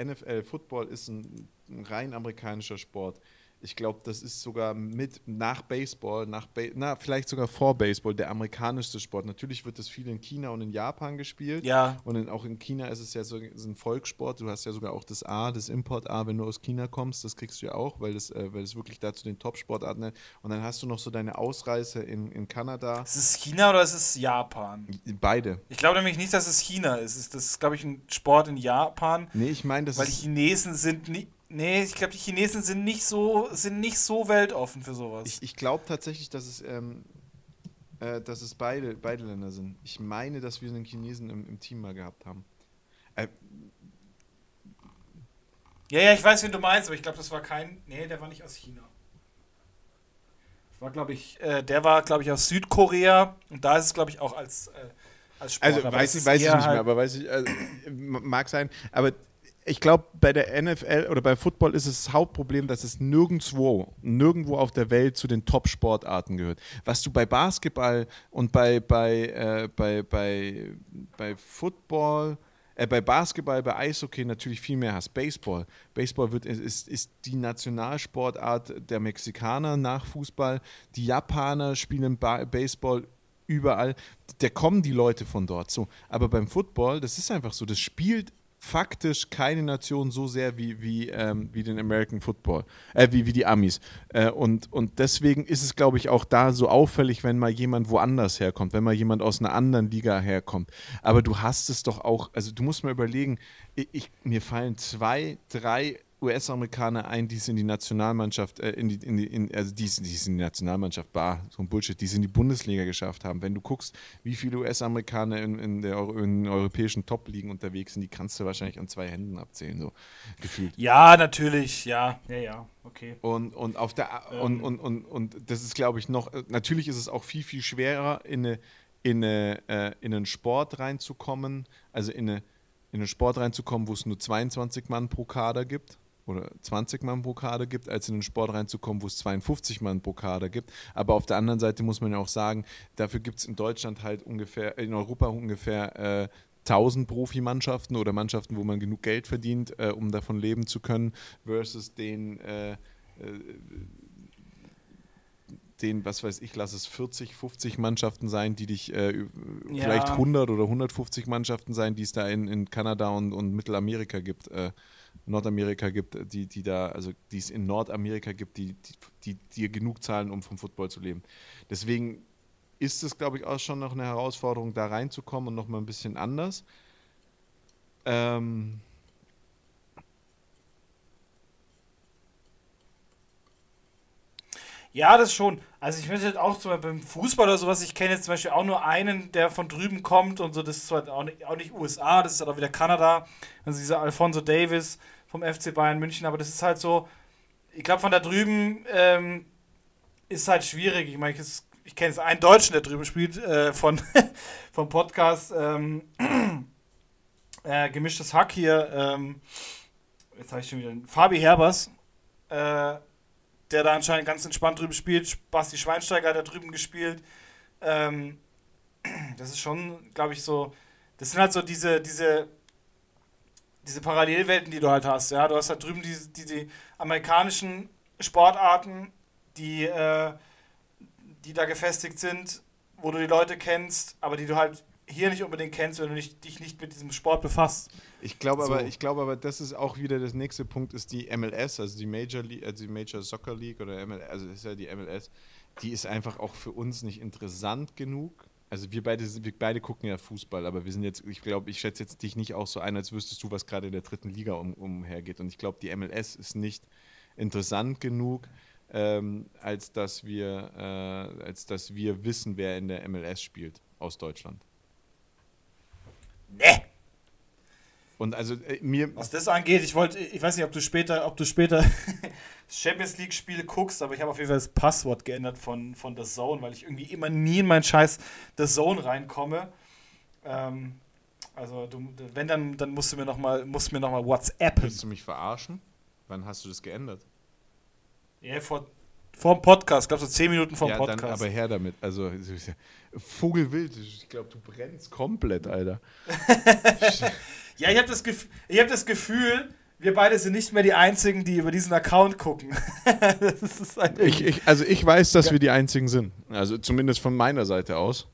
S1: NFL Football ist ein, ein rein amerikanischer Sport. Ich glaube, das ist sogar mit nach Baseball, nach ba na, vielleicht sogar vor Baseball der amerikanischste Sport. Natürlich wird das viel in China und in Japan gespielt.
S2: Ja.
S1: Und in, auch in China ist es ja so ist ein Volkssport. Du hast ja sogar auch das A, das Import-A, wenn du aus China kommst, das kriegst du ja auch, weil das, äh, weil das wirklich da zu den Top-Sportarten ist. Und dann hast du noch so deine Ausreise in, in Kanada.
S2: Ist es China oder ist es Japan?
S1: Beide.
S2: Ich glaube nämlich nicht, dass es China ist. Das ist, glaube ich, ein Sport in Japan.
S1: Nee, ich meine, das
S2: Weil die Chinesen sind nicht Nee, ich glaube, die Chinesen sind nicht so, sind nicht so weltoffen für sowas.
S1: Ich, ich glaube tatsächlich, dass es, ähm, äh, dass es beide, beide Länder sind. Ich meine, dass wir einen Chinesen im, im Team mal gehabt haben. Äh,
S2: ja, ja, ich weiß, wen du meinst, aber ich glaube, das war kein. Nee, der war nicht aus China. Das war, glaube ich, äh, der war, glaube ich, aus Südkorea und da ist es, glaube ich, auch als, äh, als
S1: Sport. Also weiß ich, weiß ich nicht halt mehr, aber weiß ich, also, mag sein. Aber ich glaube, bei der NFL oder bei Football ist es das Hauptproblem, dass es nirgendwo, nirgendwo auf der Welt zu den Top-Sportarten gehört. Was du bei Basketball und bei, bei, äh, bei, bei, bei Football, äh, bei Basketball, bei Eishockey natürlich viel mehr hast. Baseball. Baseball wird, ist, ist die Nationalsportart der Mexikaner nach Fußball. Die Japaner spielen ba Baseball überall. Da kommen die Leute von dort. So. Aber beim Football, das ist einfach so, das spielt faktisch keine Nation so sehr wie, wie, ähm, wie den American Football, äh, wie, wie die Amis. Äh, und, und deswegen ist es, glaube ich, auch da so auffällig, wenn mal jemand woanders herkommt, wenn mal jemand aus einer anderen Liga herkommt. Aber du hast es doch auch, also du musst mal überlegen, ich, ich mir fallen zwei, drei US-Amerikaner ein, die es in die Nationalmannschaft, äh, in die, in die, in, also die, die es in die Nationalmannschaft, war so ein Bullshit, die es in die Bundesliga geschafft haben. Wenn du guckst, wie viele US-Amerikaner in, in, der in europäischen Top-Ligen unterwegs sind, die kannst du wahrscheinlich an zwei Händen abzählen, so gefühlt.
S2: Ja, natürlich, ja, ja, ja, okay.
S1: Und, und auf der ähm. und, und, und, und das ist, glaube ich, noch, natürlich ist es auch viel, viel schwerer, in, eine, in, eine, äh, in einen Sport reinzukommen, also in eine in einen Sport reinzukommen, wo es nur 22 Mann pro Kader gibt oder 20 Mann pro Kader gibt, als in den Sport reinzukommen, wo es 52 Mann pro Kader gibt. Aber auf der anderen Seite muss man ja auch sagen, dafür gibt es in Deutschland halt ungefähr, in Europa ungefähr äh, 1000 Profimannschaften oder Mannschaften, wo man genug Geld verdient, äh, um davon leben zu können, versus den, äh, äh den, was weiß ich, lass es 40, 50 Mannschaften sein, die dich, äh, ja. vielleicht 100 oder 150 Mannschaften sein, die es da in, in Kanada und, und Mittelamerika gibt. Nordamerika gibt, die, die da, also die es in Nordamerika gibt, die, die, die dir genug zahlen, um vom Football zu leben. Deswegen ist es, glaube ich, auch schon noch eine Herausforderung, da reinzukommen und nochmal ein bisschen anders. Ähm,
S2: Ja, das schon. Also ich möchte halt auch zum Beispiel beim Fußball oder sowas, ich kenne jetzt zum Beispiel auch nur einen, der von drüben kommt und so, das ist zwar auch nicht, auch nicht USA, das ist halt auch wieder Kanada. Also dieser Alfonso Davis, vom FC Bayern München, aber das ist halt so, ich glaube, von da drüben ähm, ist halt schwierig. Ich meine, ich, ich kenne es einen Deutschen, der drüben spielt, äh, von, [LAUGHS] vom Podcast ähm, [CLEARS THROAT] äh, Gemischtes Hack hier. Ähm, jetzt habe ich schon wieder Fabi Herbers, äh, der da anscheinend ganz entspannt drüben spielt. Basti Schweinsteiger hat da drüben gespielt. Ähm, das ist schon, glaube ich, so. Das sind halt so diese, diese, diese Parallelwelten, die du halt hast. Ja, du hast halt drüben diese, diese amerikanischen Sportarten, die, äh, die da gefestigt sind, wo du die Leute kennst, aber die du halt hier nicht unbedingt kennst, wenn du nicht, dich nicht mit diesem Sport befasst.
S1: Ich glaube so. aber, ich glaube aber, das ist auch wieder das nächste Punkt, ist die MLS, also die Major League, also die Major Soccer League oder MLS, also das ist ja die MLS, die ist einfach auch für uns nicht interessant genug. Also wir beide, wir beide gucken ja Fußball, aber wir sind jetzt, ich glaube, ich schätze jetzt dich nicht auch so ein, als wüsstest du, was gerade in der dritten Liga um, umhergeht. Und ich glaube, die MLS ist nicht interessant genug, ähm, als dass wir, äh, als dass wir wissen, wer in der MLS spielt aus Deutschland.
S2: Ne.
S1: Und also äh, mir.
S2: Was das angeht, ich wollte, ich weiß nicht, ob du später, ob du später [LAUGHS] Champions League Spiele guckst, aber ich habe auf jeden Fall das Passwort geändert von, von The Zone, weil ich irgendwie immer nie in meinen Scheiß The Zone reinkomme. Ähm, also du, wenn dann, dann musst du mir nochmal, musst mir noch mal WhatsApp.
S1: Willst du mich verarschen? Wann hast du das geändert?
S2: Ja, vor, vor dem Podcast, glaubst du, zehn Minuten vor dem ja, Podcast.
S1: Dann aber her damit. Also, Vogelwild, ich glaube, du brennst komplett, Alter. [LAUGHS]
S2: ja, ich habe das, Gef hab das Gefühl, wir beide sind nicht mehr die Einzigen, die über diesen Account gucken. [LAUGHS]
S1: ich, ich, also ich weiß, dass ja. wir die Einzigen sind. Also zumindest von meiner Seite aus.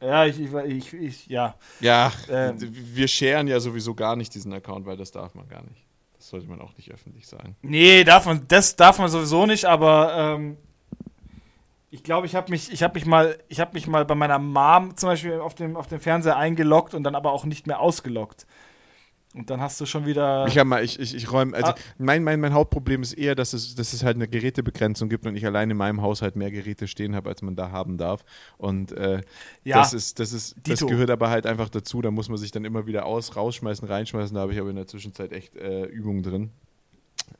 S2: Ja, ich, ich, ich ja.
S1: Ja, ähm. wir scheren ja sowieso gar nicht diesen Account, weil das darf man gar nicht. Das sollte man auch nicht öffentlich sagen.
S2: Nee, darf man, das darf man sowieso nicht, aber ähm, ich glaube, ich habe mich, ich mich mal, mich mal bei meiner Mom zum Beispiel auf dem, auf dem Fernseher eingeloggt und dann aber auch nicht mehr ausgeloggt. Und dann hast du schon wieder.
S1: Ich habe mal, ich, ich, ich räume. Also ah. mein, mein, mein Hauptproblem ist eher, dass es, dass es halt eine Gerätebegrenzung gibt und ich allein in meinem Haushalt mehr Geräte stehen habe, als man da haben darf. Und äh, ja, das ist, das ist, das gehört aber halt einfach dazu. Da muss man sich dann immer wieder aus, rausschmeißen, reinschmeißen. Da habe ich aber in der Zwischenzeit echt äh, Übungen drin.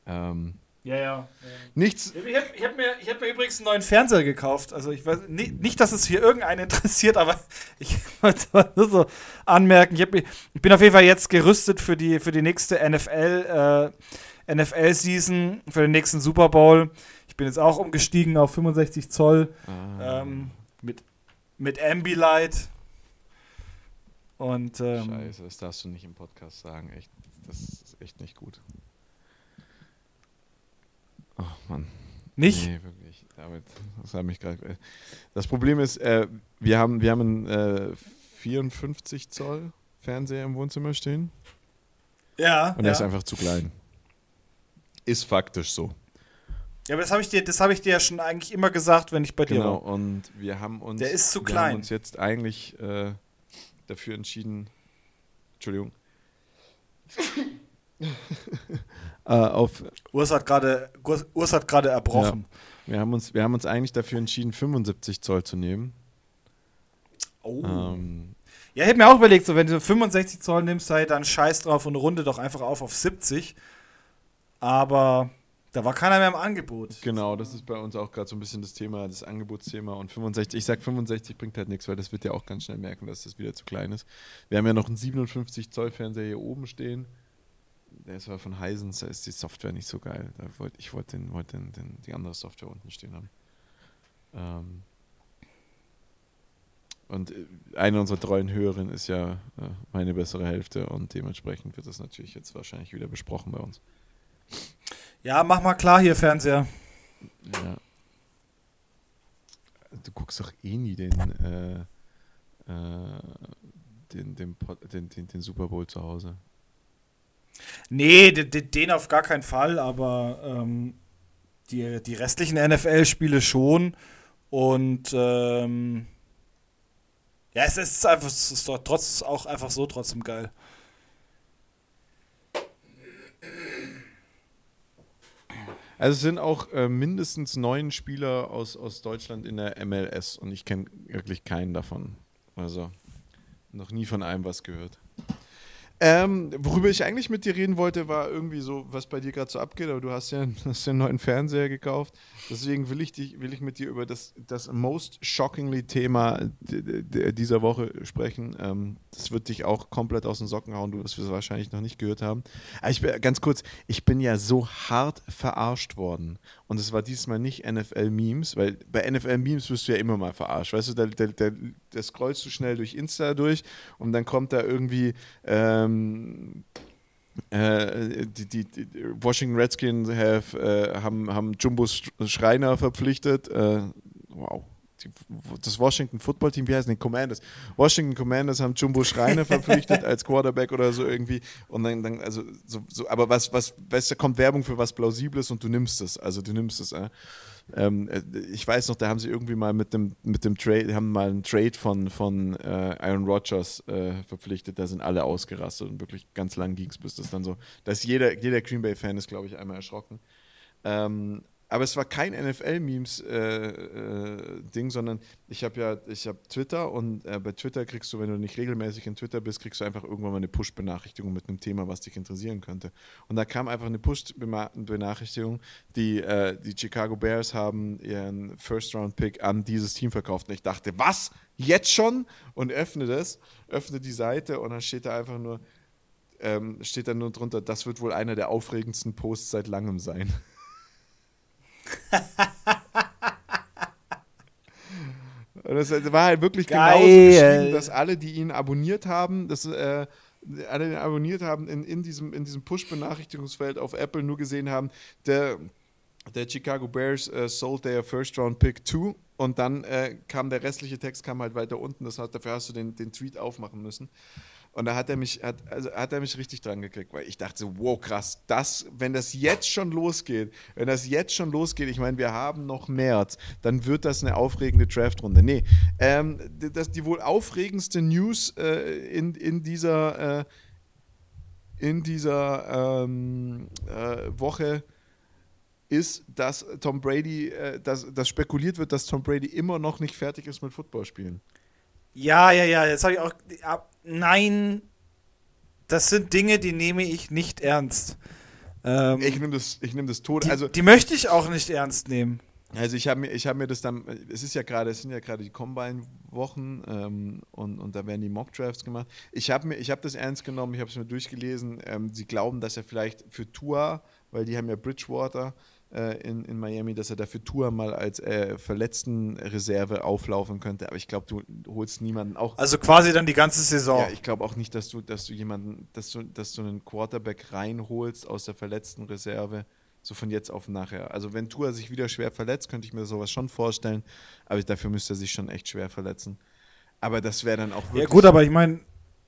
S2: Ähm, ja, ja, ja.
S1: Nichts.
S2: Ich habe hab mir, hab mir übrigens einen neuen Fernseher gekauft. Also ich weiß nicht, nicht dass es hier irgendeinen [LAUGHS] interessiert, aber ich [LAUGHS] wollte nur so anmerken. Ich, hab, ich, bin auf jeden Fall jetzt gerüstet für die, für die nächste NFL, äh, NFL-Season, für den nächsten Super Bowl. Ich bin jetzt auch umgestiegen auf 65 Zoll ah. ähm, mit, mit Ambilight. Und, ähm,
S1: Scheiße, das darfst du nicht im Podcast sagen. Echt, das ist echt nicht gut. Oh Mann.
S2: Nicht?
S1: Nee, wirklich. Damit, das hat mich gerade. Das Problem ist, äh, wir haben, wir haben einen äh, 54 Zoll Fernseher im Wohnzimmer stehen.
S2: Ja.
S1: Und er ja. ist einfach zu klein. Ist faktisch so.
S2: Ja, aber das habe ich dir, das habe ich dir ja schon eigentlich immer gesagt, wenn ich bei dir
S1: genau, war. Genau. Und wir haben uns.
S2: Der ist zu
S1: wir
S2: klein.
S1: haben uns jetzt eigentlich äh, dafür entschieden. Entschuldigung.
S2: Äh, auf. Urs hat gerade Urs hat gerade erbrochen.
S1: Ja. Wir, haben uns, wir haben uns eigentlich dafür entschieden, 75 Zoll zu nehmen.
S2: Oh. Ähm, ja, ich hätte mir auch überlegt, so wenn du 65 Zoll nimmst, sei dann scheiß drauf und runde doch einfach auf auf 70. Aber da war keiner mehr im Angebot.
S1: Genau, das ist bei uns auch gerade so ein bisschen das Thema, das Angebotsthema. Und 65, ich sag 65 bringt halt nichts, weil das wird ja auch ganz schnell merken, dass das wieder zu klein ist. Wir haben ja noch einen 57 Zoll Fernseher hier oben stehen der ist aber von Heisens, da ist die Software nicht so geil. Da wollt, ich wollte den, wollt den, den, die andere Software unten stehen haben. Ähm und äh, eine unserer treuen Hörerinnen ist ja äh, meine bessere Hälfte und dementsprechend wird das natürlich jetzt wahrscheinlich wieder besprochen bei uns.
S2: Ja, mach mal klar hier, Fernseher.
S1: Ja. Du guckst doch eh nie den, äh, äh, den, den, den, den, den Super Bowl zu Hause.
S2: Nee, den auf gar keinen Fall, aber ähm, die, die restlichen NFL-Spiele schon. Und ähm, ja, es ist einfach, es ist doch trotz, auch einfach so trotzdem geil.
S1: Also es sind auch äh, mindestens neun Spieler aus, aus Deutschland in der MLS und ich kenne wirklich keinen davon. Also noch nie von einem was gehört. Ähm, worüber ich eigentlich mit dir reden wollte, war irgendwie so, was bei dir gerade so abgeht, aber du hast ja, [LAUGHS] hast ja einen neuen Fernseher gekauft. Deswegen will ich, dich, will ich mit dir über das, das most shockingly Thema dieser Woche sprechen. Ähm, das wird dich auch komplett aus den Socken hauen, du wirst es wahrscheinlich noch nicht gehört haben. Aber ich bin, ganz kurz, ich bin ja so hart verarscht worden. Und es war diesmal nicht NFL-Memes, weil bei NFL-Memes wirst du ja immer mal verarscht. Weißt du, da, da, da, da scrollst du schnell durch Insta durch und dann kommt da irgendwie. Ähm, äh, die, die, die, Washington Redskins have, äh, haben, haben Jumbo Schreiner verpflichtet. Äh, wow. das Washington Football Team, wie heißen die Commanders? Washington Commanders haben Jumbo Schreiner [LAUGHS] verpflichtet als Quarterback oder so irgendwie. Und dann, dann also so, so aber was, was, weißt du, kommt Werbung für was Plausibles und du nimmst es. Also du nimmst es. Äh. Ähm, äh, ich weiß noch, da haben sie irgendwie mal mit dem, mit dem Trade, haben mal einen Trade von, von äh, Aaron Rodgers äh, verpflichtet, da sind alle ausgerastet und wirklich ganz lang ging es, bis das dann so, dass jeder, jeder Green Bay-Fan ist, glaube ich, einmal erschrocken. Ähm, aber es war kein NFL-Memes-Ding, äh, äh, sondern ich habe ja, ich habe Twitter und äh, bei Twitter kriegst du, wenn du nicht regelmäßig in Twitter bist, kriegst du einfach irgendwann mal eine Push-Benachrichtigung mit einem Thema, was dich interessieren könnte. Und da kam einfach eine Push-Benachrichtigung, die, äh, die Chicago Bears haben ihren First-Round-Pick an dieses Team verkauft. Und ich dachte, was? Jetzt schon? Und öffne das, öffne die Seite und dann steht da einfach nur, ähm, steht da nur drunter, das wird wohl einer der aufregendsten Posts seit langem sein. [LAUGHS] Das war halt wirklich Geil. genauso geschrieben, dass alle, die ihn abonniert haben, dass äh, alle den abonniert haben, in, in diesem, in diesem Push-Benachrichtigungsfeld auf Apple nur gesehen haben, der, der Chicago Bears uh, sold their first round pick to und dann äh, kam der restliche Text kam halt weiter unten, das hat, dafür hast du den, den Tweet aufmachen müssen. Und da hat er mich, hat, also hat er mich richtig dran gekriegt, weil ich dachte so, wow, krass, das, wenn das jetzt schon losgeht, wenn das jetzt schon losgeht, ich meine, wir haben noch März, dann wird das eine aufregende Draftrunde. Nee, ähm, das, die wohl aufregendste News äh, in, in dieser, äh, in dieser ähm, äh, Woche ist, dass Tom Brady, äh, dass, dass spekuliert wird, dass Tom Brady immer noch nicht fertig ist mit Footballspielen.
S2: Ja, ja, ja, jetzt habe ich auch. Ja, nein, das sind Dinge, die nehme ich nicht ernst.
S1: Ähm, ich nehme das, nehm das tot.
S2: Die,
S1: also,
S2: die möchte ich auch nicht ernst nehmen.
S1: Also ich habe mir, hab mir das dann, es ist ja gerade, es sind ja gerade die Combine-Wochen ähm, und, und da werden die Mock-Drafts gemacht. Ich habe mir, das ernst genommen, ich habe es mir durchgelesen. Ähm, sie glauben, dass er vielleicht für Tour, weil die haben ja Bridgewater, äh, in, in Miami, dass er dafür Tour mal als äh, verletzten Reserve auflaufen könnte. Aber ich glaube, du holst niemanden auch.
S2: Also quasi dann die ganze Saison.
S1: Ja, ich glaube auch nicht, dass du, dass du jemanden, dass du, dass du einen Quarterback reinholst aus der verletzten Reserve. So von jetzt auf nachher. Also wenn Tour sich wieder schwer verletzt, könnte ich mir sowas schon vorstellen. Aber dafür müsste er sich schon echt schwer verletzen. Aber das wäre dann auch
S2: wirklich. Ja, gut, aber ich meine,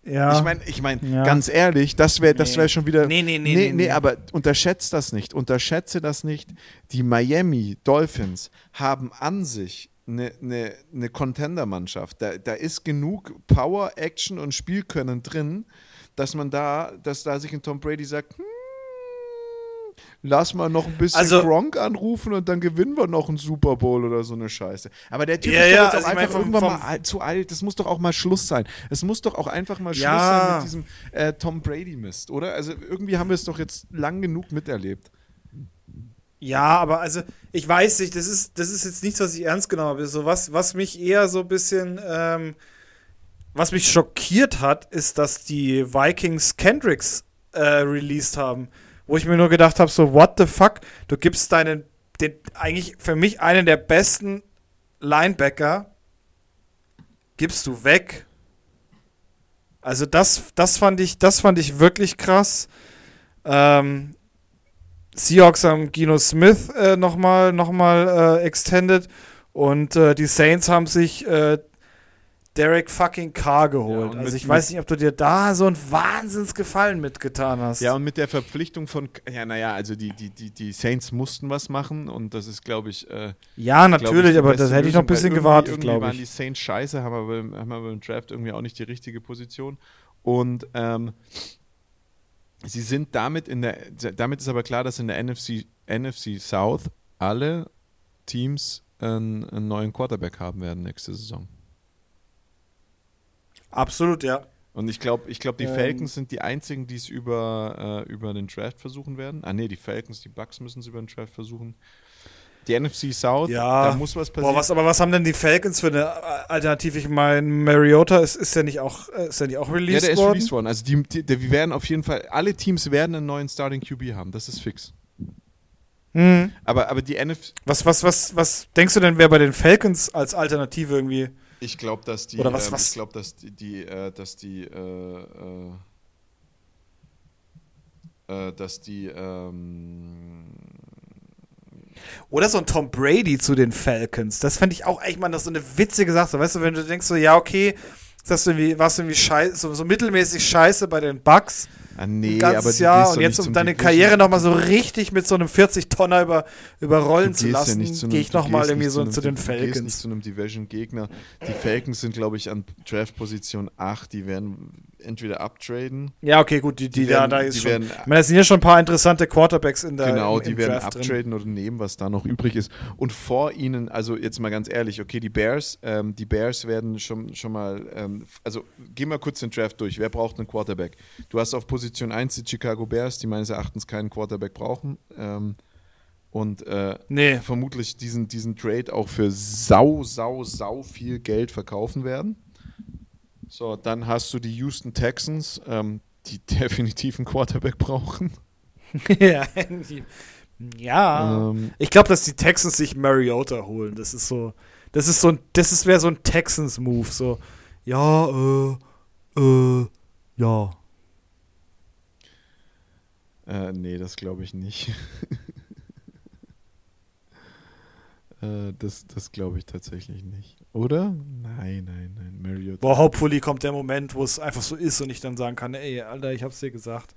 S2: ja.
S1: Ich meine, ich mein, ja. ganz ehrlich, das wäre das wär schon wieder.
S2: Nee, nee, nee, nee,
S1: nee, aber unterschätzt das nicht. Unterschätze das nicht. Die Miami Dolphins haben an sich eine, eine, eine Contender-Mannschaft. Da, da ist genug Power, Action und Spielkönnen drin, dass man da, dass da sich ein Tom Brady sagt, hm, lass mal noch ein bisschen also, Gronk anrufen und dann gewinnen wir noch einen Super Bowl oder so eine Scheiße. Aber der Typ
S2: ja,
S1: ist
S2: doch
S1: ja,
S2: jetzt auch
S1: also einfach irgendwann vom, mal zu alt. Das muss doch auch mal Schluss sein. Es muss doch auch einfach mal
S2: ja.
S1: Schluss sein mit diesem äh, Tom Brady-Mist, oder? Also irgendwie haben wir es doch jetzt lang genug miterlebt.
S2: Ja, aber also ich weiß nicht, das ist, das ist jetzt nichts, was ich ernst genommen habe. So was, was mich eher so ein bisschen, ähm, was mich schockiert hat, ist, dass die Vikings Kendricks äh, released haben wo ich mir nur gedacht habe, so, what the fuck? Du gibst deinen, den, eigentlich für mich einen der besten Linebacker, gibst du weg. Also das, das fand ich, das fand ich wirklich krass. Ähm, Seahawks haben Gino Smith äh, nochmal noch mal, äh, extended und äh, die Saints haben sich äh, Derek fucking Carr geholt. Ja, also ich weiß nicht, ob du dir da so einen Wahnsinnsgefallen mitgetan hast.
S1: Ja, und mit der Verpflichtung von, ja, naja, also die, die, die, die Saints mussten was machen und das ist, glaube ich. Äh,
S2: ja, natürlich, ich, aber das hätte ich noch ein bisschen gewartet, glaube ich.
S1: Waren die Saints scheiße, haben aber, haben aber im Draft irgendwie auch nicht die richtige Position. Und ähm, sie sind damit in der, damit ist aber klar, dass in der NFC, NFC South alle Teams einen, einen neuen Quarterback haben werden nächste Saison.
S2: Absolut, ja.
S1: Und ich glaube, ich glaub, die
S2: Ähm.
S1: Falcons sind die einzigen, die es über, äh, über den Draft versuchen werden. Ah, nee, die Falcons, die Bucks müssen es über den Draft versuchen. Die NFC South,
S2: Ja.
S1: da muss was passieren.
S2: Boah, was, aber was haben denn die Falcons für eine Alternative? Ich meine, Mariota ist, ist der nicht auch, äh, ist der nicht auch
S1: ja,
S2: released
S1: der ist
S2: worden?
S1: released worden. Also die, die, die, wir werden auf jeden Fall, alle Teams werden einen neuen Starting QB haben. Das ist fix.
S2: Mhm.
S1: Aber, aber die NFC,
S2: Was, was, was, was denkst du denn, wer bei den Falcons als Alternative irgendwie?
S1: Ich glaube, dass die,
S2: Oder was-
S1: ähm,
S2: was-
S1: ich glaube, dass die, die, äh, dass die, äh, äh, äh, dass die, ähm,
S2: Oder so ein Tom Brady zu den Falcons. Das fände ich auch echt mal das so eine witzige Sache. Weißt du, wenn du denkst so, ja, okay, das warst du irgendwie scheiße, so, so mittelmäßig scheiße bei den Bucks
S1: ah, nee,
S2: ein ganzes
S1: aber du
S2: Jahr und jetzt um deine
S1: Division-
S2: Karriere nochmal so richtig mit so einem 40-Tonner über, überrollen
S1: Du
S2: zu
S1: ja
S2: lassen,
S1: nicht zu
S2: gehe ich
S1: du
S2: nochmal irgendwie so
S1: einem
S2: zu den
S1: Div- Du gehst nicht
S2: Falcons.
S1: zu einem Division-Gegner. Die Falcons sind, glaube ich, an Draft-Position 8. Die werden entweder uptraden.
S2: Ja, okay, gut, die, die,
S1: Die
S2: da,
S1: werden-
S2: da ist
S1: die
S2: schon.
S1: werden-
S2: ich meine, es sind ja schon ein paar interessante Quarterbacks in der
S1: genau,
S2: im, im
S1: die werden
S2: Draft drin.
S1: uptraden oder nehmen, was da noch übrig ist. Und vor ihnen, also jetzt mal ganz ehrlich, okay, die Bears, ähm, die Bears werden schon, schon mal, ähm, also gehen wir kurz den Draft durch. Wer braucht einen Quarterback? Du hast auf Position 1 die Chicago Bears, die meines Erachtens keinen Quarterback brauchen. Ähm, und äh,
S2: Nee.
S1: vermutlich diesen, diesen Trade auch für sau, sau, sau viel Geld verkaufen werden. So, dann hast du die Houston Texans, ähm, die [LAUGHS] definitiv einen Quarterback brauchen.
S2: ja, die- ja.
S1: Ähm,
S2: ich glaube, dass die Texans sich Mariota holen. Das ist so, das ist so ein, das ist wäre so ein Texans-Move. So, ja, äh, äh, ja.
S1: Äh, nee, das glaube ich nicht. [LAUGHS] äh, das das glaube ich tatsächlich nicht. Oder? Nein, nein, nein. Marriott.
S2: Boah, hopefully kommt der Moment, wo es einfach so ist und ich dann sagen kann, ey, Alter, ich hab's dir gesagt.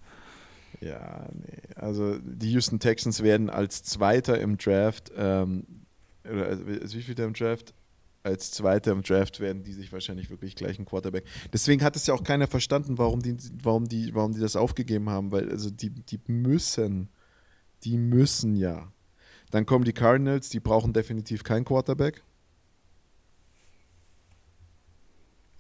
S1: Ja, nee. Also die Houston Texans werden als Zweiter im Draft, ähm, oder also wie viel im Draft? Als Zweiter im Draft werden die sich wahrscheinlich wirklich gleich einen Quarterback. Deswegen hat es ja auch keiner verstanden, warum die, warum die, warum die das aufgegeben haben, weil also die, die müssen, die müssen ja. Dann kommen die Cardinals, die brauchen definitiv keinen Quarterback.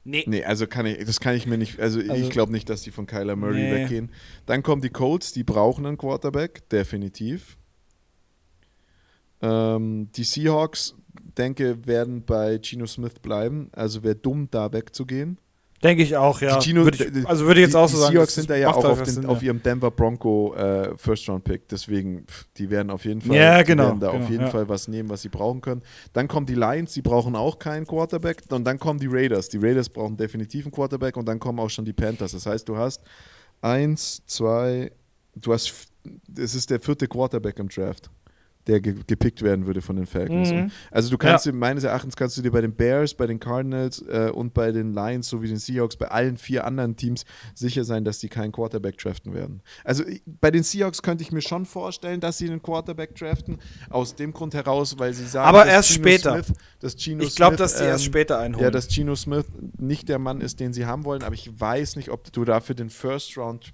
S2: Nee.
S1: Nee, also kann ich, das kann ich mir nicht, also,
S2: Also-
S1: ich glaube nicht, dass die von Kyler Murray
S2: Nee.
S1: weggehen. Dann kommen die Colts, die brauchen einen Quarterback, definitiv. Ähm, die Seahawks, denke, werden bei Geno Smith bleiben. Also wäre dumm, da wegzugehen.
S2: Denke ich auch, ja.
S1: Die Gino-
S2: Würde ich, also würde ich jetzt
S1: die,
S2: auch so
S1: die
S2: sagen.
S1: Seahawks sind da ja auch auf,
S2: einfach
S1: den,
S2: Sinn,
S1: auf ihrem Denver Bronco äh, First-Round-Pick. Deswegen, die werden auf jeden Fall,
S2: Ja, genau,
S1: werden da
S2: genau,
S1: auf jeden
S2: ja.
S1: Fall was nehmen, was sie brauchen können. Dann kommen die Lions, die brauchen auch keinen Quarterback. Und dann kommen die Raiders. Die Raiders brauchen definitiv einen Quarterback. Und dann kommen auch schon die Panthers. Das heißt, du hast eins, zwei, du hast, es ist der vierte Quarterback im Draft der ge gepickt werden würde von den Falcons.
S2: Mhm.
S1: Also du kannst dir, meines Erachtens kannst du dir bei den Bears, bei den Cardinals äh, und bei den Lions sowie den Seahawks, bei allen vier anderen Teams sicher sein, dass die keinen Quarterback draften werden. Also ich- bei den Seahawks könnte ich mir schon vorstellen, dass sie einen Quarterback draften, aus dem Grund heraus, weil sie sagen,
S2: Aber
S1: dass
S2: erst
S1: Geno
S2: später.
S1: Smith, dass Geno
S2: Ich glaube, dass erst
S1: ähm,
S2: später einholen.
S1: ja, dass Geno Smith nicht der Mann ist, den sie haben wollen, aber ich weiß nicht, ob du dafür den First Round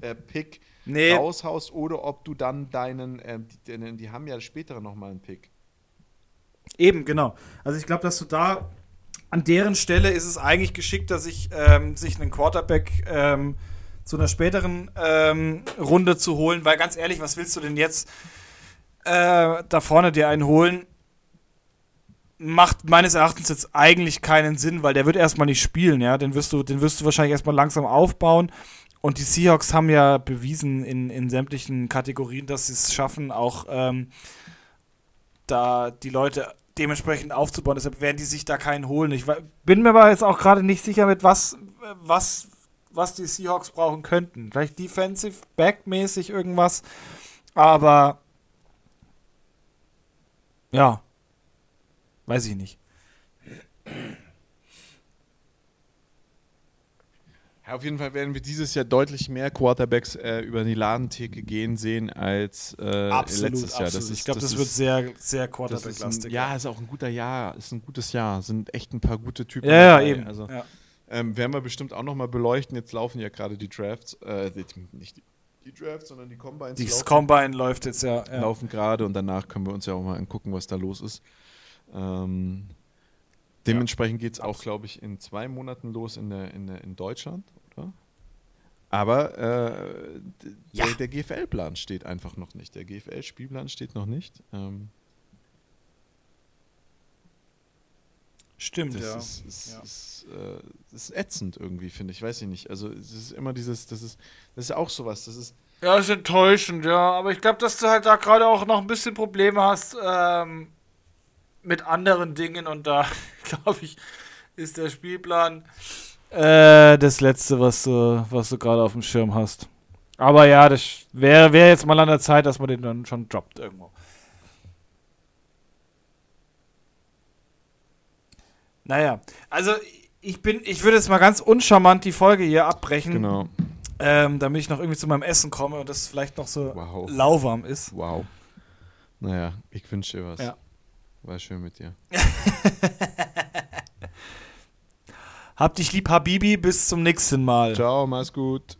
S1: äh, Pick
S2: nee,
S1: raushaust oder ob du dann deinen, ähm, die, die, haben ja später nochmal einen Pick.
S2: Eben, genau. Also ich glaube, dass du da an deren Stelle ist es eigentlich geschickter, sich, ähm, sich einen Quarterback ähm, zu einer späteren ähm, Runde zu holen, weil ganz ehrlich, was willst du denn jetzt äh, da vorne dir einen holen? Macht meines Erachtens jetzt eigentlich keinen Sinn, weil der wird erstmal nicht spielen, ja. Den wirst du, den wirst du wahrscheinlich erstmal langsam aufbauen. Und die Seahawks haben ja bewiesen in, in sämtlichen Kategorien, dass sie es schaffen, auch ähm, da die Leute dementsprechend aufzubauen. Deshalb werden die sich da keinen holen. Ich bin mir aber jetzt auch gerade nicht sicher, mit was, was, was die Seahawks brauchen könnten. Vielleicht defensive, backmäßig irgendwas. Aber ja, weiß ich nicht.
S1: Ja, auf jeden Fall werden wir dieses Jahr deutlich mehr Quarterbacks äh, über die Ladentheke gehen sehen als äh, letztes Jahr. Das ist,
S2: ich glaube, das,
S1: ist-
S2: wird sehr, sehr
S1: das ist ein,
S2: Quarterback-lastig.
S1: ja, ist auch ein guter Jahr, ist ein gutes Jahr, sind echt ein paar gute Typen.
S2: ja, ja, eben.
S1: Also,
S2: ja.
S1: ähm, werden wir bestimmt auch nochmal beleuchten. Jetzt laufen ja gerade die Drafts, äh, nicht die, die Drafts, sondern die Combines
S2: Die Combine läuft jetzt ja. ja.
S1: laufen gerade und danach können wir uns ja auch mal angucken, was da los ist. Ähm, Dementsprechend geht es auch, glaube ich, in zwei Monaten los in, der, in, der, in Deutschland, oder? Aber äh,
S2: Ja.
S1: der, der GFL-Plan steht einfach noch nicht. Der GFL-Spielplan steht noch nicht. Ähm,
S2: Stimmt,
S1: das
S2: ja.
S1: ist, ist,
S2: Ja.
S1: ist, äh, das ist ätzend irgendwie, finde ich. Weiß ich nicht. Also, es ist immer dieses, das ist, das ist auch sowas. Das ist,
S2: Ja, ist enttäuschend, ja. Aber ich glaube, dass du halt da gerade auch noch ein bisschen Probleme hast ähm, mit anderen Dingen und da, [LAUGHS] glaube ich, ist der Spielplan äh, das Letzte, was du, was du gerade auf dem Schirm hast. Aber ja, das wäre wär jetzt mal an der Zeit, dass man den dann schon droppt irgendwo. Naja, also ich bin, ich würde jetzt mal ganz uncharmant die Folge hier abbrechen,
S1: genau.
S2: ähm, damit ich noch irgendwie zu meinem Essen komme und das vielleicht noch so
S1: Wow.
S2: lauwarm ist.
S1: Wow. Naja, ich wünsche dir was.
S2: Ja.
S1: War schön mit dir. [LAUGHS]
S2: Hab dich lieb, Habibi, bis zum nächsten Mal.
S1: Ciao, mach's gut.